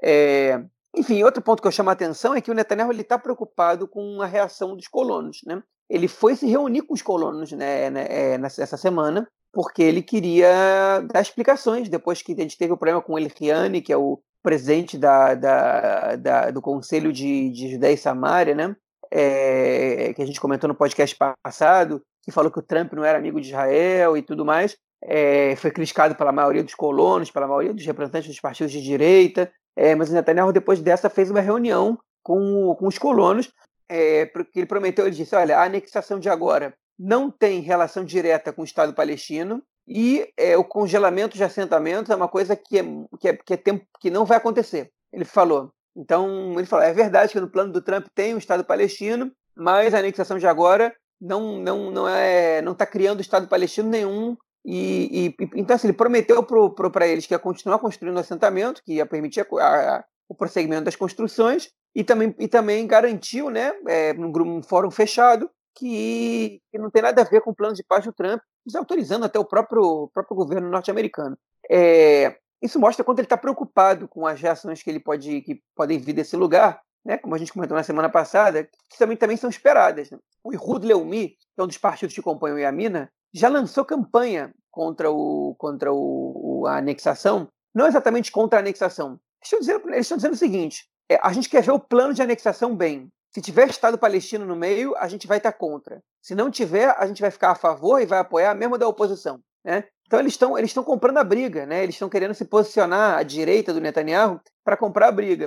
É, enfim, outro ponto que eu chamo a atenção é que o Netanyahu está preocupado com a reação dos colonos, né? Ele foi se reunir com os colonos né, né, é, nessa semana porque ele queria dar explicações depois que a gente teve o problema com Eliane, que é o presidente da, da, da, do Conselho de, de Judéia e Samária, né? É, que a gente comentou no podcast passado, que falou que o Trump não era amigo de Israel e tudo mais. É, foi criticado pela maioria dos colonos, pela maioria dos representantes dos partidos de direita. É, mas o Netanyahu, depois dessa, fez uma reunião com, com os colonos, é, porque ele prometeu, ele disse, olha, a anexação de agora não tem relação direta com o Estado palestino e é, o congelamento de assentamentos é uma coisa que, é, que, é, que, é tempo, que não vai acontecer. Ele falou. Então, ele falou: é verdade que no plano do Trump tem um Estado palestino, mas a anexação de agora não não não é não está criando Estado palestino nenhum. E, e então, assim, ele prometeu para eles que ia continuar construindo o assentamento, que ia permitir a, a, o prosseguimento das construções, e também, e também garantiu, né, é, num, num fórum fechado, que, que, não tem nada a ver com o plano de paz do Trump, desautorizando até o próprio, próprio governo norte-americano. É, isso mostra quanto ele está preocupado com as reações que ele pode que podem vir desse lugar, né? Como a gente comentou na semana passada, que também, também são esperadas. Né? O Ihud Leumi, que é um dos partidos que compõem o Yamina, já lançou campanha contra o contra o, a anexação, não exatamente contra a anexação. Eles estão dizendo, eles estão dizendo o seguinte: é, a gente quer ver o plano de anexação bem. Se tiver Estado palestino no meio, a gente vai estar contra. Se não tiver, a gente vai ficar a favor e vai apoiar mesmo da oposição. Né? Então eles estão eles estão comprando a briga, né? Eles estão querendo se posicionar à direita do Netanyahu para comprar a briga.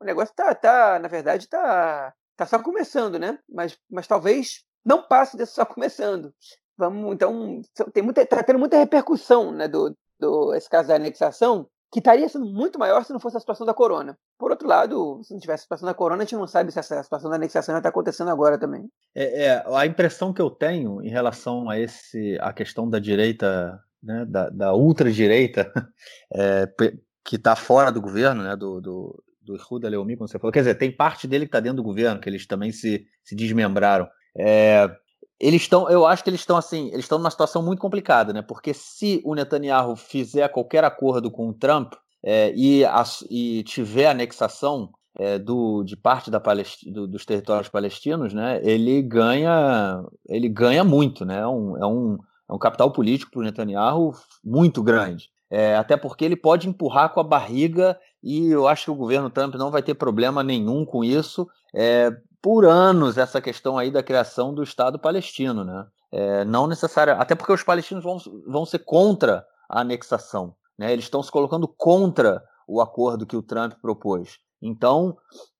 O negócio tá, tá na verdade, tá, tá só começando, né? Mas, mas talvez não passe desse só começando. Vamos, então, tem muita, tá tendo muita repercussão, né, do, do esse caso da anexação, que estaria sendo muito maior se não fosse a situação da corona. Por outro lado, se não tivesse a situação da corona, a gente não sabe se essa situação da anexação está acontecendo agora também. É, é, a impressão que eu tenho em relação a esse a questão da direita, né, da, da ultradireita, é, que está fora do governo, né, do, do, do Ruda Leomi, como você falou, quer dizer, tem parte dele que está dentro do governo, que eles também se, se desmembraram. É, eles estão, eu acho que eles estão assim, eles estão numa situação muito complicada, né? Porque se o Netanyahu fizer qualquer acordo com o Trump é, e, e, tiver anexação é, do, de parte da do, dos territórios palestinos, né? Ele ganha, ele ganha muito, né? É um, é um, é um capital político para o Netanyahu muito grande. É, até porque ele pode empurrar com a barriga e eu acho que o governo Trump não vai ter problema nenhum com isso. É, por anos essa questão aí da criação do Estado palestino, né? É, não necessária, até porque os palestinos vão, vão ser contra a anexação, né? Eles estão se colocando contra o acordo que o Trump propôs. Então,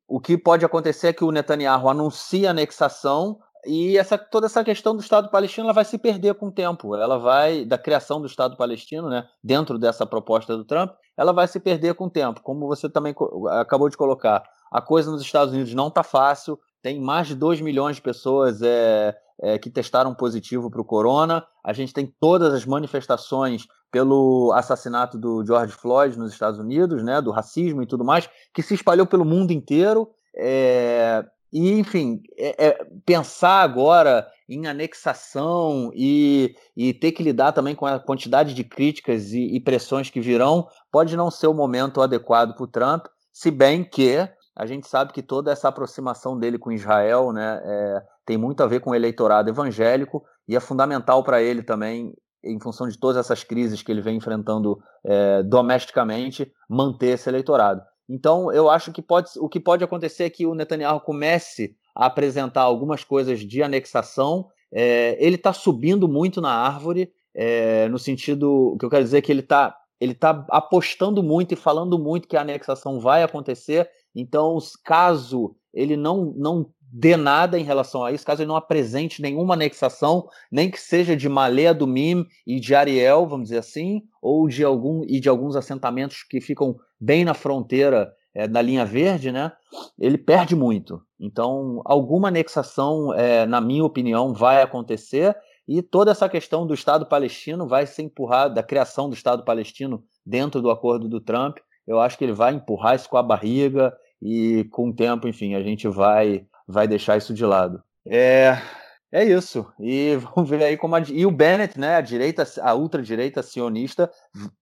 o que pode acontecer é que o Netanyahu anuncie a anexação e essa, toda essa questão do Estado palestino ela vai se perder com o tempo. Ela vai, da criação do Estado palestino, né, dentro dessa proposta do Trump, ela vai se perder com o tempo. Como você também acabou de colocar, a coisa nos Estados Unidos não está fácil, tem mais de 2 milhões de pessoas é, é, que testaram positivo para o corona. A gente tem todas as manifestações pelo assassinato do George Floyd nos Estados Unidos, né, do racismo e tudo mais, que se espalhou pelo mundo inteiro. É, e, enfim, é, é, pensar agora em anexação e, e, ter que lidar também com a quantidade de críticas e, e pressões que virão pode não ser o momento adequado para o Trump, se bem que a gente sabe que toda essa aproximação dele com Israel né, é, tem muito a ver com o eleitorado evangélico e é fundamental para ele também, em função de todas essas crises que ele vem enfrentando é, domesticamente, manter esse eleitorado. Então, eu acho que pode, o que pode acontecer é que o Netanyahu comece a apresentar algumas coisas de anexação. É, ele está subindo muito na árvore, é, no sentido. O que eu quero dizer é que ele está ele está apostando muito e falando muito que a anexação vai acontecer. Então, caso ele não, não dê nada em relação a isso, caso ele não apresente nenhuma anexação, nem que seja de Malé do Mim e de Ariel, vamos dizer assim, ou de algum e de alguns assentamentos que ficam bem na fronteira é, da linha verde, né? Ele perde muito. Então, alguma anexação, é, na minha opinião, vai acontecer e toda essa questão do Estado palestino vai ser empurrada, da criação do Estado palestino dentro do acordo do Trump. Eu acho que ele vai empurrar isso com a barriga e com o tempo, enfim, a gente vai vai deixar isso de lado. É, é isso. E vamos ver aí como a, e o Bennett, né, a direita, a ultradireita sionista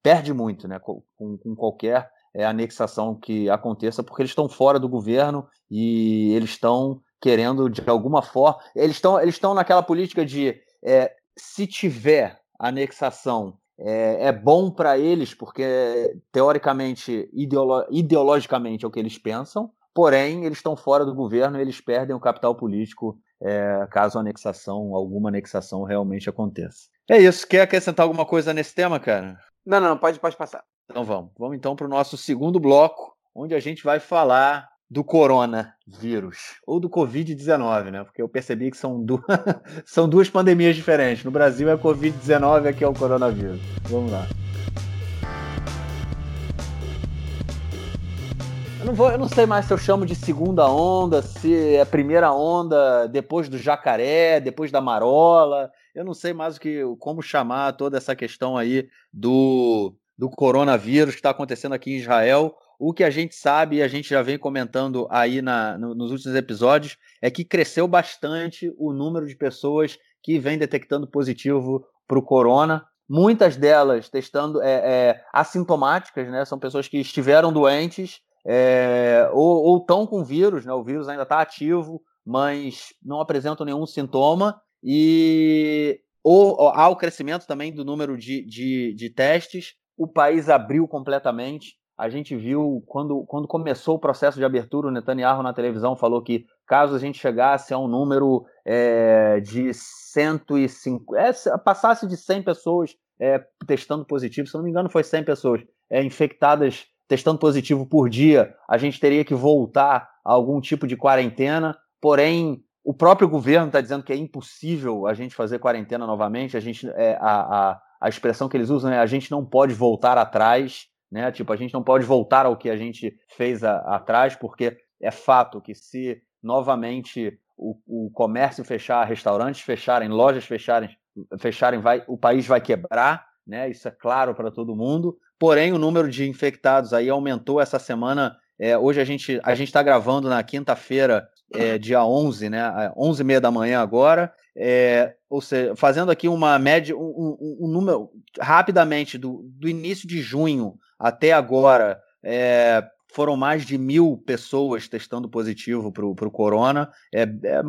perde muito, né, com, com qualquer é, anexação que aconteça, porque eles estão fora do governo e eles estão querendo de alguma forma, eles estão eles estão naquela política de é, se tiver anexação é, é bom para eles, porque teoricamente, ideolo ideologicamente é o que eles pensam, porém eles estão fora do governo e eles perdem o capital político é, caso a anexação, alguma anexação realmente aconteça. É isso. Quer acrescentar alguma coisa nesse tema, cara? Não, não, pode, pode passar. Então vamos. Vamos então para o nosso segundo bloco, onde a gente vai falar do coronavírus, ou do Covid-19, né? Porque eu percebi que são, du... são duas pandemias diferentes. No Brasil é Covid-19, aqui é o coronavírus. Vamos lá. Eu não, vou, eu não sei mais se eu chamo de segunda onda, se é primeira onda depois do jacaré, depois da marola. Eu não sei mais o que, como chamar toda essa questão aí do, do coronavírus que está acontecendo aqui em Israel. O que a gente sabe, e a gente já vem comentando aí na, no, nos últimos episódios, é que cresceu bastante o número de pessoas que vem detectando positivo para o corona. Muitas delas testando é, é, assintomáticas, né? São pessoas que estiveram doentes é, ou estão com vírus, né? O vírus ainda está ativo, mas não apresentam nenhum sintoma. E ou, há o crescimento também do número de, de, de testes. O país abriu completamente. A gente viu quando, quando começou o processo de abertura, o Netanyahu na televisão falou que caso a gente chegasse a um número é, de 105, é, passasse de 100 pessoas é, testando positivo, se não me engano foi 100 pessoas é, infectadas testando positivo por dia, a gente teria que voltar a algum tipo de quarentena, porém o próprio governo está dizendo que é impossível a gente fazer quarentena novamente, a gente é, a, a, a expressão que eles usam é a gente não pode voltar atrás, né? Tipo, a gente não pode voltar ao que a gente fez a, atrás, porque é fato que se novamente o, o comércio fechar, restaurantes fecharem, lojas fecharem, fecharem vai, o país vai quebrar, né? Isso é claro para todo mundo. Porém, o número de infectados aí aumentou essa semana. É, hoje a gente a gente está gravando na quinta-feira, é, dia 11, né? 11 e meia da manhã agora. É, ou seja, fazendo aqui uma média, um, um, um número rapidamente do, do início de junho até agora, é, foram mais de mil pessoas testando positivo para o corona, é, é,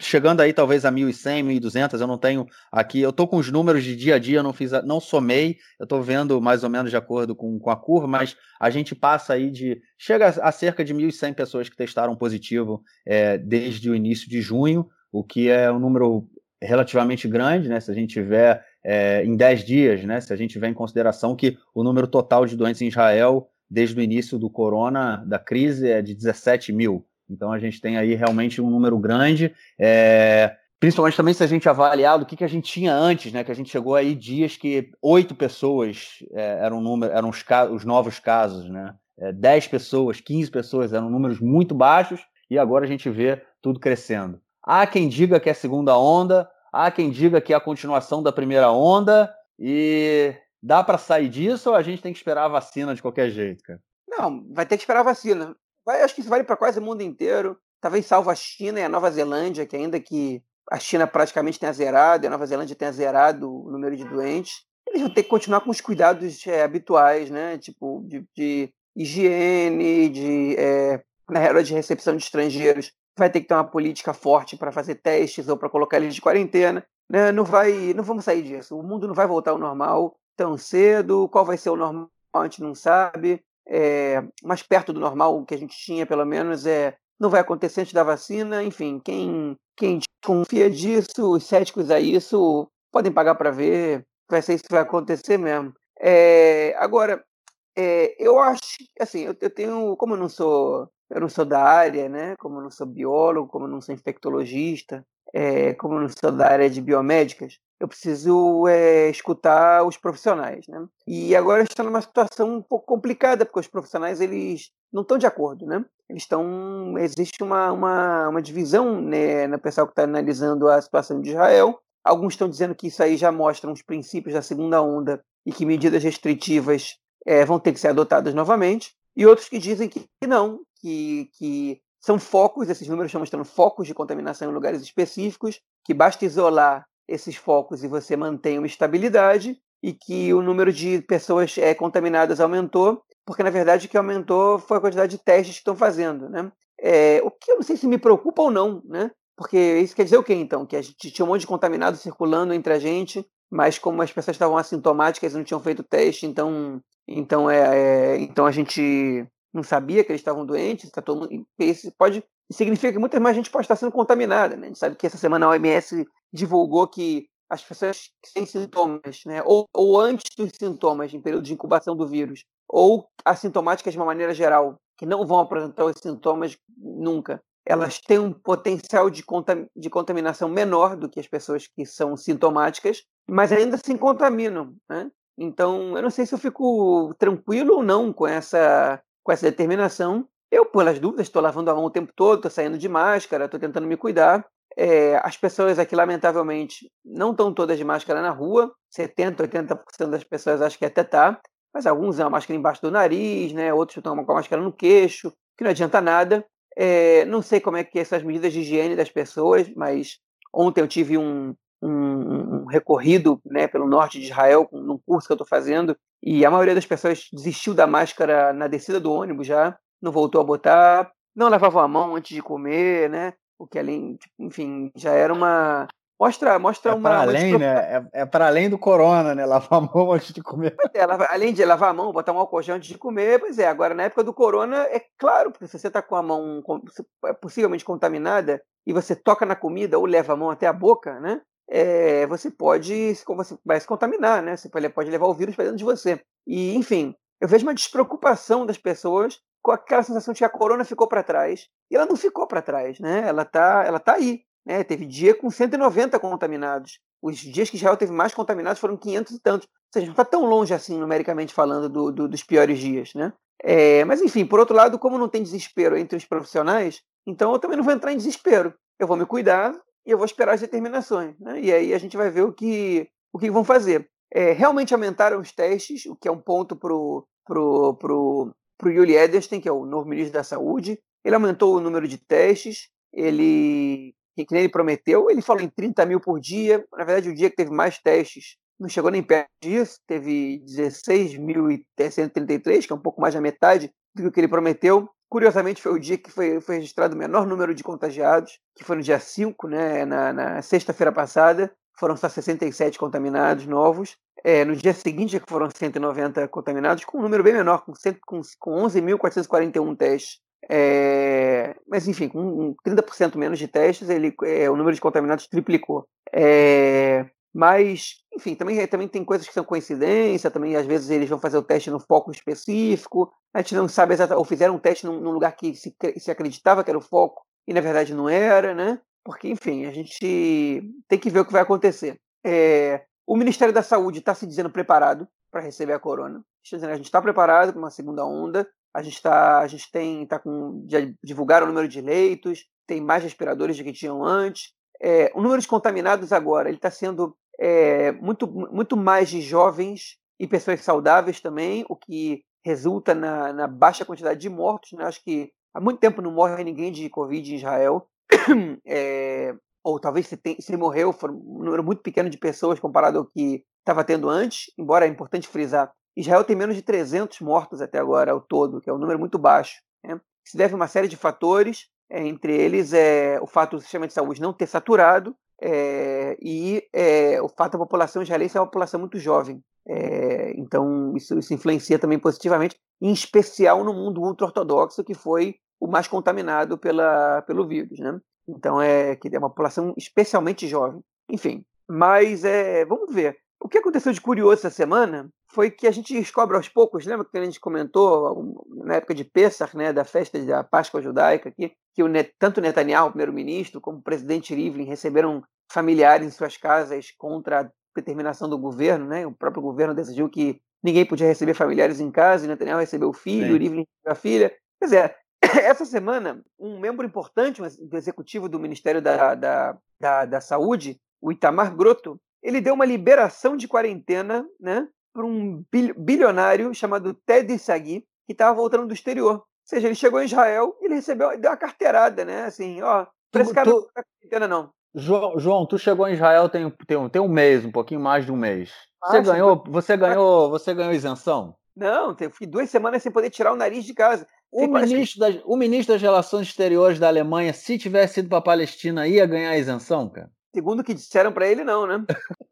chegando aí talvez a 1.100, 1.200, eu não tenho aqui, eu estou com os números de dia a dia, não fiz, não somei, eu estou vendo mais ou menos de acordo com, com a curva, mas a gente passa aí de, chega a, a cerca de 1.100 pessoas que testaram positivo é, desde o início de junho, o que é um número relativamente grande, né, se a gente tiver é, em 10 dias, né, se a gente tiver em consideração que o número total de doentes em Israel desde o início do corona, da crise, é de 17 mil. Então a gente tem aí realmente um número grande. É, principalmente também se a gente avaliar do que, que a gente tinha antes, né? Que a gente chegou aí dias que oito pessoas é, eram, número, eram os, os novos casos, né? É, 10 pessoas, 15 pessoas eram números muito baixos e agora a gente vê tudo crescendo. Há quem diga que é a segunda onda, há quem diga que é a continuação da primeira onda, e Dá para sair disso ou a gente tem que esperar a vacina de qualquer jeito, cara? Não, vai ter que esperar a vacina. Vai, acho que isso vale para quase o mundo inteiro. Talvez salvo a China e a Nova Zelândia, que ainda que a China praticamente tenha zerado e a Nova Zelândia tenha zerado o número de doentes, eles vão ter que continuar com os cuidados é, habituais, né? Tipo, de, de higiene, de é, na de recepção de estrangeiros, vai ter que ter uma política forte para fazer testes ou para colocar eles de quarentena. Né? Não vai, não vamos sair disso. O mundo não vai voltar ao normal tão cedo, qual vai ser o normal, a gente não sabe. É, mais perto do normal o que a gente tinha, pelo menos, é não vai acontecer antes da vacina. Enfim, quem, quem confia disso, os céticos a isso, podem pagar para ver, vai ser isso que vai acontecer mesmo. É, agora, é, eu acho, assim, eu, eu, tenho, como eu não sou, eu não sou da área, né? Como eu não sou biólogo, como eu não sou infectologista, é, como eu não sou da área de biomédicas, eu preciso é, escutar os profissionais, né? E agora está numa situação um pouco complicada porque os profissionais eles não estão de acordo, né? Eles estão, existe uma, uma, uma divisão né, no pessoal que está analisando a situação de Israel. Alguns estão dizendo que isso aí já mostra os princípios da segunda onda e que medidas restritivas é, vão ter que ser adotadas novamente. E outros que dizem que não, que, que são focos, esses números estão mostrando focos de contaminação em lugares específicos, que basta isolar esses focos e você mantém uma estabilidade, e que o número de pessoas é, contaminadas aumentou, porque na verdade o que aumentou foi a quantidade de testes que estão fazendo. Né? É, o que eu não sei se me preocupa ou não, né? porque isso quer dizer o quê então? Que a gente tinha um monte de contaminados circulando entre a gente, mas como as pessoas estavam assintomáticas e não tinham feito teste, então, então, é, é então a gente não sabia que eles estavam doentes, tá todo mundo, isso pode significa que muita mais gente pode estar sendo contaminada, né? A gente sabe que essa semana a OMS divulgou que as pessoas sem sintomas, né, ou, ou antes dos sintomas, em período de incubação do vírus, ou assintomáticas de uma maneira geral, que não vão apresentar os sintomas nunca, elas têm um potencial de, contam de contaminação menor do que as pessoas que são sintomáticas, mas ainda se contaminam, né? Então, eu não sei se eu fico tranquilo ou não com essa, com essa determinação. Eu, pelas dúvidas, estou lavando a mão o tempo todo, estou saindo de máscara, estou tentando me cuidar. É, as pessoas aqui, lamentavelmente, não estão todas de máscara na rua. 70%, 80% das pessoas acho que até tá. Mas alguns usam a máscara embaixo do nariz, né? outros estão com a máscara no queixo, que não adianta nada. É, não sei como é que essas medidas de higiene das pessoas, mas ontem eu tive um, um, um recorrido né, pelo norte de Israel, num curso que eu estou fazendo, e a maioria das pessoas desistiu da máscara na descida do ônibus já, não voltou a botar, não lavavam a mão antes de comer, né? O que além, tipo, enfim, já era uma. Mostra, mostra é uma. Para além, né? É, é para além do corona, né? Lavar a mão antes de comer. É, além de lavar a mão, botar um álcool gel antes de comer, pois é. Agora, na época do corona, é claro, porque se você está com a mão é possivelmente contaminada e você toca na comida ou leva a mão até a boca, né? É, você pode você vai se contaminar, né? Você pode levar o vírus para dentro de você. E, enfim, eu vejo uma despreocupação das pessoas com aquela sensação de que a corona ficou para trás. E ela não ficou para trás, né? Ela tá, ela tá aí. Né? Teve dia com 190 contaminados. Os dias que Israel teve mais contaminados foram 500 e tantos. Ou seja, não está tão longe assim, numericamente falando, do, do, dos piores dias, né? É, mas, enfim, por outro lado, como não tem desespero entre os profissionais, então eu também não vou entrar em desespero. Eu vou me cuidar e eu vou esperar as determinações. Né? E aí a gente vai ver o que, o que vão fazer. É, realmente aumentaram os testes, o que é um ponto para o pro, pro, pro Yuli Edelstein, que é o novo ministro da Saúde. Ele aumentou o número de testes, ele, que ele prometeu, ele falou em 30 mil por dia. Na verdade, o dia que teve mais testes não chegou nem perto disso, teve 16.133, que é um pouco mais da metade do que ele prometeu. Curiosamente, foi o dia que foi, foi registrado o menor número de contagiados, que foi no dia 5, né, na, na sexta-feira passada. Foram só 67 contaminados novos. É, no dia seguinte, que foram 190 contaminados, com um número bem menor, com, com, com 11.441 testes. É, mas, enfim, com 30% menos de testes, ele, é, o número de contaminados triplicou. É, mas, enfim, também, também tem coisas que são coincidência, também às vezes eles vão fazer o teste no foco específico, a gente não sabe exatamente, ou fizeram um teste num, num, lugar que se, se acreditava que era o foco e na verdade não era, né? Porque, enfim, a gente tem que ver o que vai acontecer. É, o Ministério da Saúde está se dizendo preparado para receber a corona. Dizendo, a gente está preparado para uma segunda onda. A gente está, a gente tem, tá com, já divulgaram o número de leitos, tem mais respiradores do que tinham antes. É, o número de contaminados agora ele está sendo é, muito, muito mais de jovens e pessoas saudáveis também, o que resulta na, na baixa quantidade de mortos. Né? Acho que há muito tempo não morre ninguém de Covid em Israel. É, ou talvez se, tem, se morreu, foi um número muito pequeno de pessoas comparado ao que estava tendo antes, embora é importante frisar. Israel tem menos de 300 mortos até agora, ao todo, que é um número muito baixo. Né? Se deve a uma série de fatores, é, entre eles é, o fato do sistema de saúde não ter saturado é, e é, o fato da população israelense é uma população muito jovem. É, então, isso, isso, influencia também positivamente, em especial no mundo ultra-ortodoxo, que foi o mais contaminado pela, pelo vírus. Né? Então é que é uma população especialmente jovem. Enfim, mas é, vamos ver. O que aconteceu de curioso essa semana foi que a gente descobre aos poucos, lembra que a gente comentou na época de Pessah, né, da festa da Páscoa judaica aqui, que o, tanto Netanyahu, primeiro-ministro, como o presidente Rivlin receberam familiares em suas casas contra a determinação do governo, né? O próprio governo decidiu que ninguém podia receber familiares em casa, e Netanyahu recebeu o filho, Sim. o Rivlin recebeu a filha. Quer dizer, essa semana, um membro importante do executivo do Ministério da, da, da, da Saúde, o Itamar Grotto, ele deu uma liberação de quarentena né, para um bilionário chamado Ted Sagui, que estava voltando do exterior. Ou seja, ele chegou em Israel e ele recebeu, deu uma carteirada, né? Assim, ó, para esse cara tu, não quarentena, não. João, João, tu chegou em Israel tem, tem, um, tem um mês, um pouquinho mais de um mês. Você ganhou, você ganhou, você ganhou isenção? Não, fiquei duas semanas sem poder tirar o nariz de casa. O ministro, das, o ministro das Relações Exteriores da Alemanha, se tivesse ido para a Palestina, ia ganhar isenção, cara? Segundo o que disseram para ele, não, né?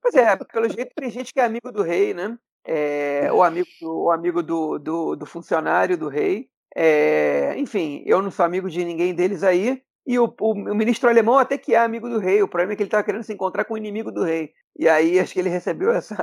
Pois é, pelo jeito tem gente que é amigo do rei, né? É, ou amigo, do, ou amigo do, do, do funcionário do rei. É, enfim, eu não sou amigo de ninguém deles aí. E o, o, o, ministro alemão até que é amigo do rei. O problema é que ele estava querendo se encontrar com o inimigo do rei. E aí acho que ele recebeu essa.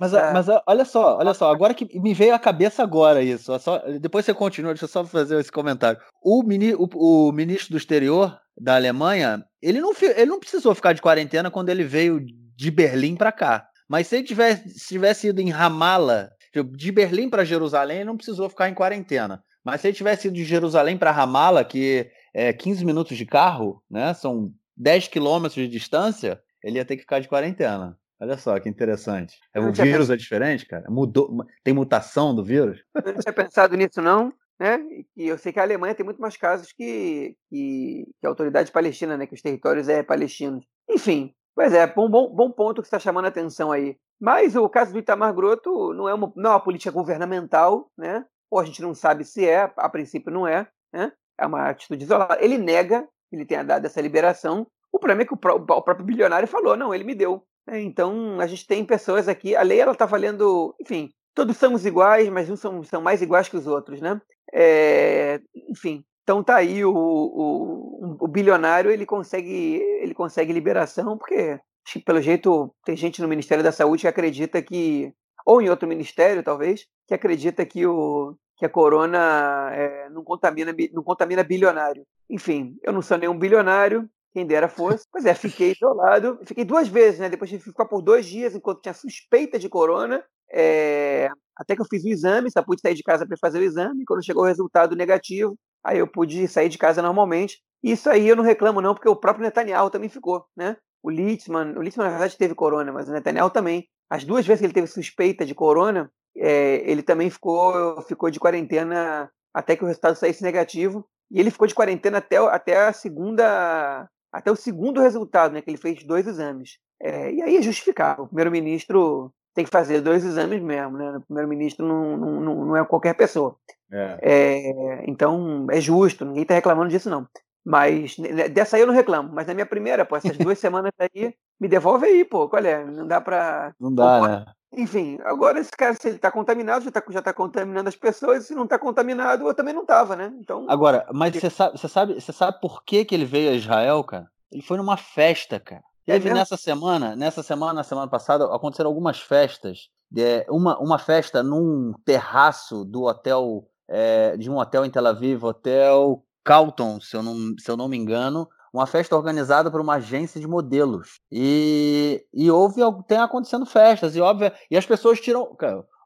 Mas, mas olha só, olha só, agora que me veio à cabeça agora isso. Só, depois você continua, deixa eu só fazer esse comentário. O, mini, o, o ministro do exterior da Alemanha, ele não, ele não precisou ficar de quarentena quando ele veio de Berlim para cá. Mas se ele tivesse, se tivesse ido em Ramala, de Berlim para Jerusalém, ele não precisou ficar em quarentena. Mas se ele tivesse ido de Jerusalém para Ramala, que é 15 minutos de carro, né? São 10 quilômetros de distância, ele ia ter que ficar de quarentena. Olha só que interessante. É, o vírus pensado... é diferente, cara? Mudou, tem mutação do vírus? Eu não tinha pensado nisso, não. Né? E eu sei que a Alemanha tem muito mais casos que, que, que a autoridade palestina, né? Que os territórios é palestinos. Enfim, pois é, bom, bom, bom ponto que está chamando a atenção aí. Mas o caso do Itamar Groto não é uma, não é uma política governamental, né? Ou a gente não sabe se é, a princípio não é, né? É uma atitude isolada. Ele nega que ele tenha dado essa liberação. O problema é que o, próprio bilionário falou, não, ele me deu. É, então, a gente tem pessoas aqui, a lei ela está valendo, enfim, todos somos iguais, mas uns são, são mais iguais que os outros, né? É, enfim, então tá aí o, o, o, bilionário, ele consegue, ele consegue liberação, porque pelo jeito tem gente no Ministério da Saúde que acredita que, ou em outro ministério talvez, que acredita que o, que a corona é, não, contamina, não contamina bilionário. Enfim, eu não sou nenhum bilionário, quem dera fosse. Pois é, fiquei isolado. Fiquei duas vezes, né? Depois de ficar por dois dias enquanto tinha suspeita de corona. É... Até que eu fiz o exame, só pude sair de casa para fazer o exame. Quando chegou o resultado negativo, aí eu pude sair de casa normalmente. Isso aí eu não reclamo, não, porque o próprio Netanyahu também ficou, né? O Litzman, o Litzman na verdade teve corona, mas o Netanyahu também. As duas vezes que ele teve suspeita de corona, é, ele também ficou, ficou de quarentena até que o resultado saísse negativo. E ele ficou de quarentena até, até a segunda. Até o segundo resultado, né? Que ele fez dois exames. É, e aí é justificável. O primeiro-ministro tem que fazer dois exames mesmo, né? O primeiro-ministro não, não, não, é qualquer pessoa. É. É, então é justo, ninguém está reclamando disso, não. Mas dessa aí eu não reclamo. Mas na minha primeira, pô, essas duas semanas aí, me devolve aí, pô. Qual é? Não dá pra. Não dá, né? Enfim, agora esse cara, se ele está contaminado, já está já tá contaminando as pessoas, se não está contaminado, eu também não estava, né? Então. Agora, mas você sabe, você sabe, você sabe por que, que ele veio a Israel, cara? Ele foi numa festa, cara. É Teve nessa semana, nessa semana, na semana passada, aconteceram algumas festas. É, uma, uma festa num terraço do hotel, é, de um hotel em Tel Aviv, Hotel Calton, se eu não, se eu não me engano, uma festa organizada por uma agência de modelos. E, e houve, tem acontecendo festas, e óbvio, e as pessoas tiram.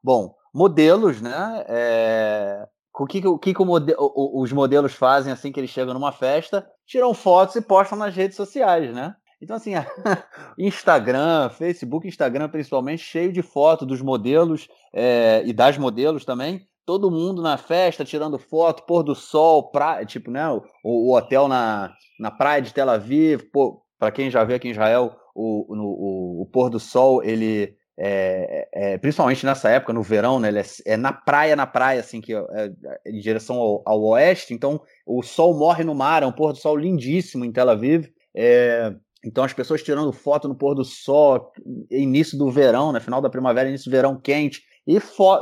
Bom, modelos, né? É, o que, o que o mode, os modelos fazem assim que eles chegam numa festa? Tiram fotos e postam nas redes sociais, né? Então, assim, Instagram, Facebook, Instagram principalmente, cheio de fotos dos modelos é, e das modelos também, todo mundo na festa tirando foto, pôr do sol, pra, tipo, né, o, o, hotel na, na praia de Tel Aviv, para quem já vê aqui em Israel, o, no, o, o pôr do sol, ele é, é, principalmente nessa época, no verão, né, ele é, é na praia, na praia, assim, que é, é, em direção ao, ao, oeste, então o sol morre no mar, é um pôr do sol lindíssimo em Tel Aviv, é, então as pessoas tirando foto no pôr do sol, início do verão, né, final da primavera, início do verão quente, e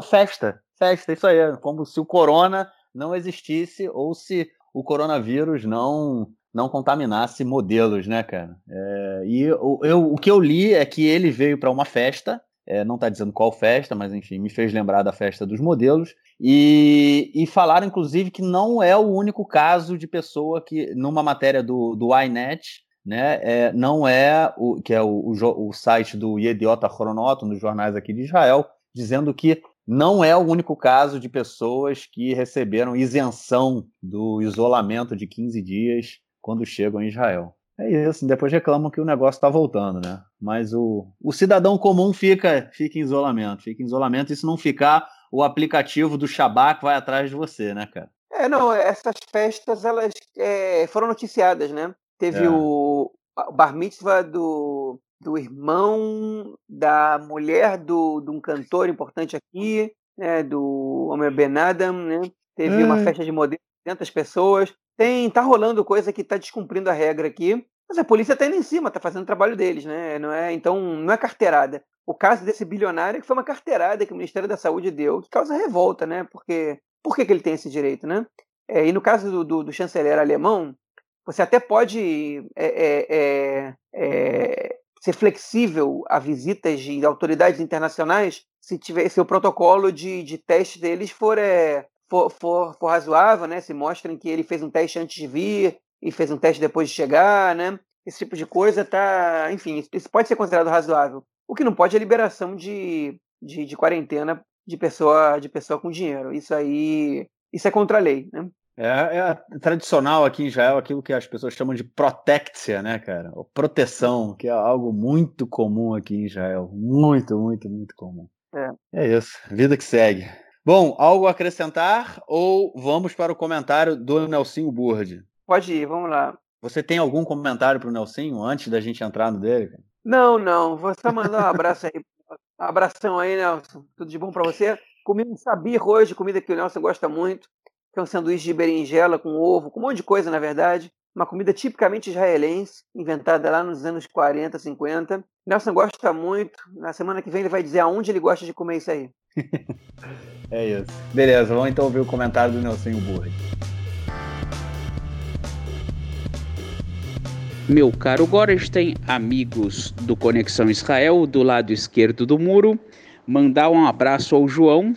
festa, festa, isso aí. É como se o corona não existisse ou se o coronavírus não não contaminasse modelos, né, cara? É, e eu, eu, o que eu li é que ele veio para uma festa é, não está dizendo qual festa, mas enfim, me fez lembrar da festa dos modelos. E, e falaram, inclusive, que não é o único caso de pessoa que, numa matéria do, do iNet, né, é, não é o que é o, o, o site do Yediota Chronoto, nos jornais aqui de Israel, dizendo que não é o único caso de pessoas que receberam isenção do isolamento de 15 dias quando chegam em Israel. É isso, depois reclamam que o negócio está voltando, né? Mas o, o cidadão comum fica, fica em isolamento, fica em isolamento, e se não ficar, o aplicativo do Shabak vai atrás de você, né, cara? É, não, essas festas, elas é, foram noticiadas, né? Teve é. o, o bar mitzvah do, do irmão da mulher do, de um cantor importante aqui, né, do Homer Ben Adam, né? Teve uma festa de modelo, 200 pessoas. Tem, tá rolando coisa que tá descumprindo a regra aqui. Mas a polícia tá indo em cima, tá fazendo o trabalho deles, né? Não é, então, não é carteirada. O caso desse bilionário é que foi uma carteirada que o Ministério da Saúde deu, que causa revolta, né? Porque por que, que ele tem esse direito, né? É, e no caso do, do, do, chanceler alemão, você até pode é, é, é, ser flexível a visitas de autoridades internacionais se tiver se o protocolo de, de teste deles for, é, for, for, for razoável, né? Se mostrem que ele fez um teste antes de vir, e fez um teste depois de chegar, né? Esse tipo de coisa tá, enfim, isso pode ser considerado razoável. O que não pode é liberação de, de, de quarentena de pessoa de pessoa com dinheiro. Isso aí, isso é contra a lei, né? É, é, tradicional aqui em Israel aquilo que as pessoas chamam de protectia, né, cara? Ou proteção, que é algo muito comum aqui em Israel. Muito, muito, muito comum. É. é isso. Vida que segue. Bom, algo a acrescentar ou vamos para o comentário do Nelsinho Burd? Pode ir, vamos lá. Você tem algum comentário para o Nelsinho antes da gente entrar no dele? Não, não. Vou só mandar um abraço aí. Abração aí, Nelson. Tudo de bom para você? Comi um sabir hoje, comida que o Nelson gosta muito, que é um sanduíche de berinjela com ovo, com um monte de coisa, na verdade. Uma comida tipicamente israelense, inventada lá nos anos 40, 50. Nelson gosta muito. Na semana que vem ele vai dizer aonde ele gosta de comer isso aí. é isso. Beleza, vamos então ouvir o comentário do Nelson Burri. Meu caro Gorenstein, amigos do Conexão Israel, do lado esquerdo do muro, mandar um abraço ao João,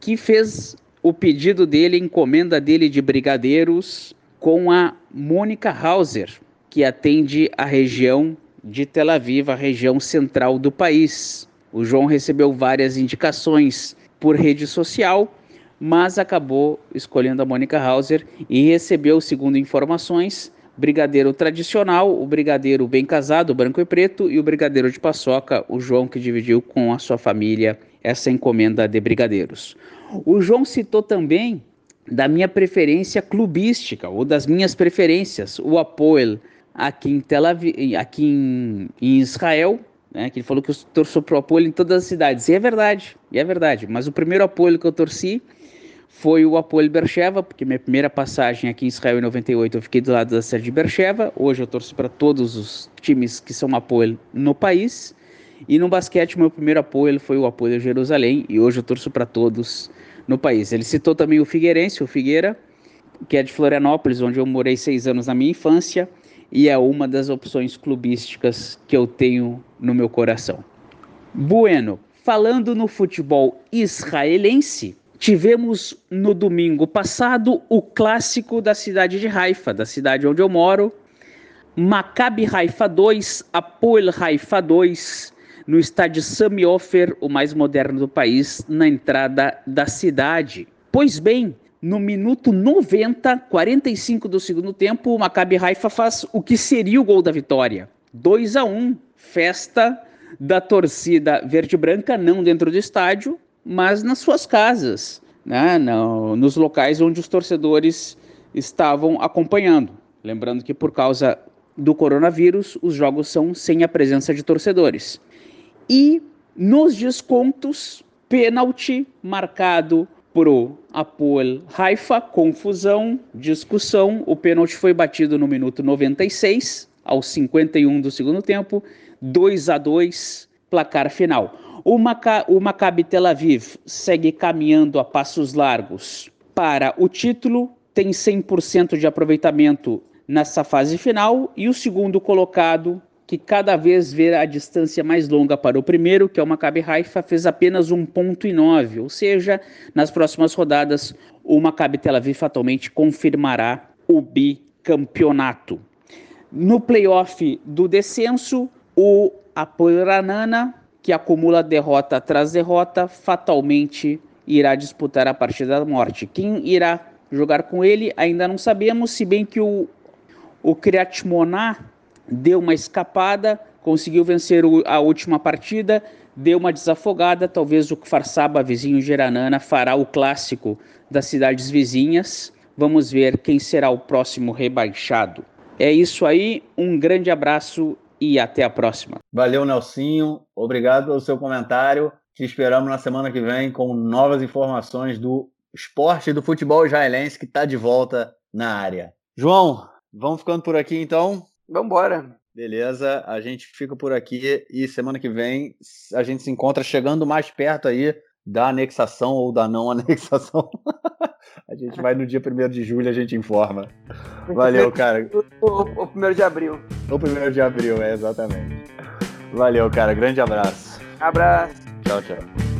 que fez o pedido dele, encomenda dele de brigadeiros com a Mônica Hauser, que atende a região de Tel Aviv, a região central do país. O João recebeu várias indicações por rede social, mas acabou escolhendo a Mônica Hauser e recebeu, segundo informações, brigadeiro tradicional, o brigadeiro bem casado, branco e preto, e o brigadeiro de paçoca, o João que dividiu com a sua família essa encomenda de brigadeiros. O João citou também da minha preferência clubística, ou das minhas preferências, o Apoel aqui em Tel Aviv, aqui em, em Israel, né, que ele falou que eu torço pro Apoel em todas as cidades. E é verdade, e é verdade. Mas o primeiro Apoel que eu torci foi o Apoel Bercheva, porque minha primeira passagem aqui em Israel em 98 eu fiquei do lado da sede de Bercheva. Hoje eu torço para todos os times que são Apoel no país. E no basquete, meu primeiro apoio foi o apoio Jerusalém, e hoje eu torço para todos no país. Ele citou também o Figueirense, o Figueira, que é de Florianópolis, onde eu morei seis anos na minha infância, e é uma das opções clubísticas que eu tenho no meu coração. Bueno, falando no futebol israelense, tivemos no domingo passado o clássico da cidade de Haifa, da cidade onde eu moro, Maccabi Haifa 2, Apoel Haifa 2, no estádio Sami Ofer, o mais moderno do país, na entrada da cidade. Pois bem, no minuto 90, 45 do segundo tempo, o Maccabi Haifa faz o que seria o gol da vitória. 2 a 1, festa da torcida verde-branca, não dentro do estádio, mas nas suas casas, né, no, nos locais onde os torcedores estavam acompanhando. Lembrando que por causa do coronavírus, os jogos são sem a presença de torcedores. E nos descontos, pênalti marcado pro Apoel Haifa, confusão, discussão. O pênalti foi batido no minuto 96, aos 51 do segundo tempo, 2 a 2, placar final. O, Maca, o Maccabi Tel Aviv segue caminhando a passos largos para o título, tem 100% de aproveitamento nessa fase final e o segundo colocado, que cada vez vê a distância mais longa para o primeiro, que é o Maccabi Haifa, fez apenas um ponto e nove, ou seja, nas próximas rodadas o Maccabi Tel Aviv fatalmente confirmará o bicampeonato. No playoff do descenso, o Apoio Ranana, que acumula derrota atrás derrota, fatalmente irá disputar a partida da morte. Quem irá jogar com ele ainda não sabemos, se bem que o, o Kriat Moná deu uma escapada, conseguiu vencer a última partida, deu uma desafogada, talvez o Farsaba, vizinho Geranana, fará o clássico das cidades vizinhas. Vamos ver quem será o próximo rebaixado. É isso aí, um grande abraço e até a próxima. Valeu, Nelsinho. Obrigado pelo seu comentário. Te esperamos na semana que vem com novas informações do esporte do futebol israelense que está de volta na área. João, vamos ficando por aqui então? Vamos embora. Beleza, a gente fica por aqui e semana que vem a gente se encontra chegando mais perto aí da anexação ou da não anexação. a gente vai no dia 1 de julho, a gente informa. Valeu, cara. O, 1 de abril. O 1 de abril, é, exatamente. Valeu, cara. Grande abraço. Abraço. Tchau, tchau.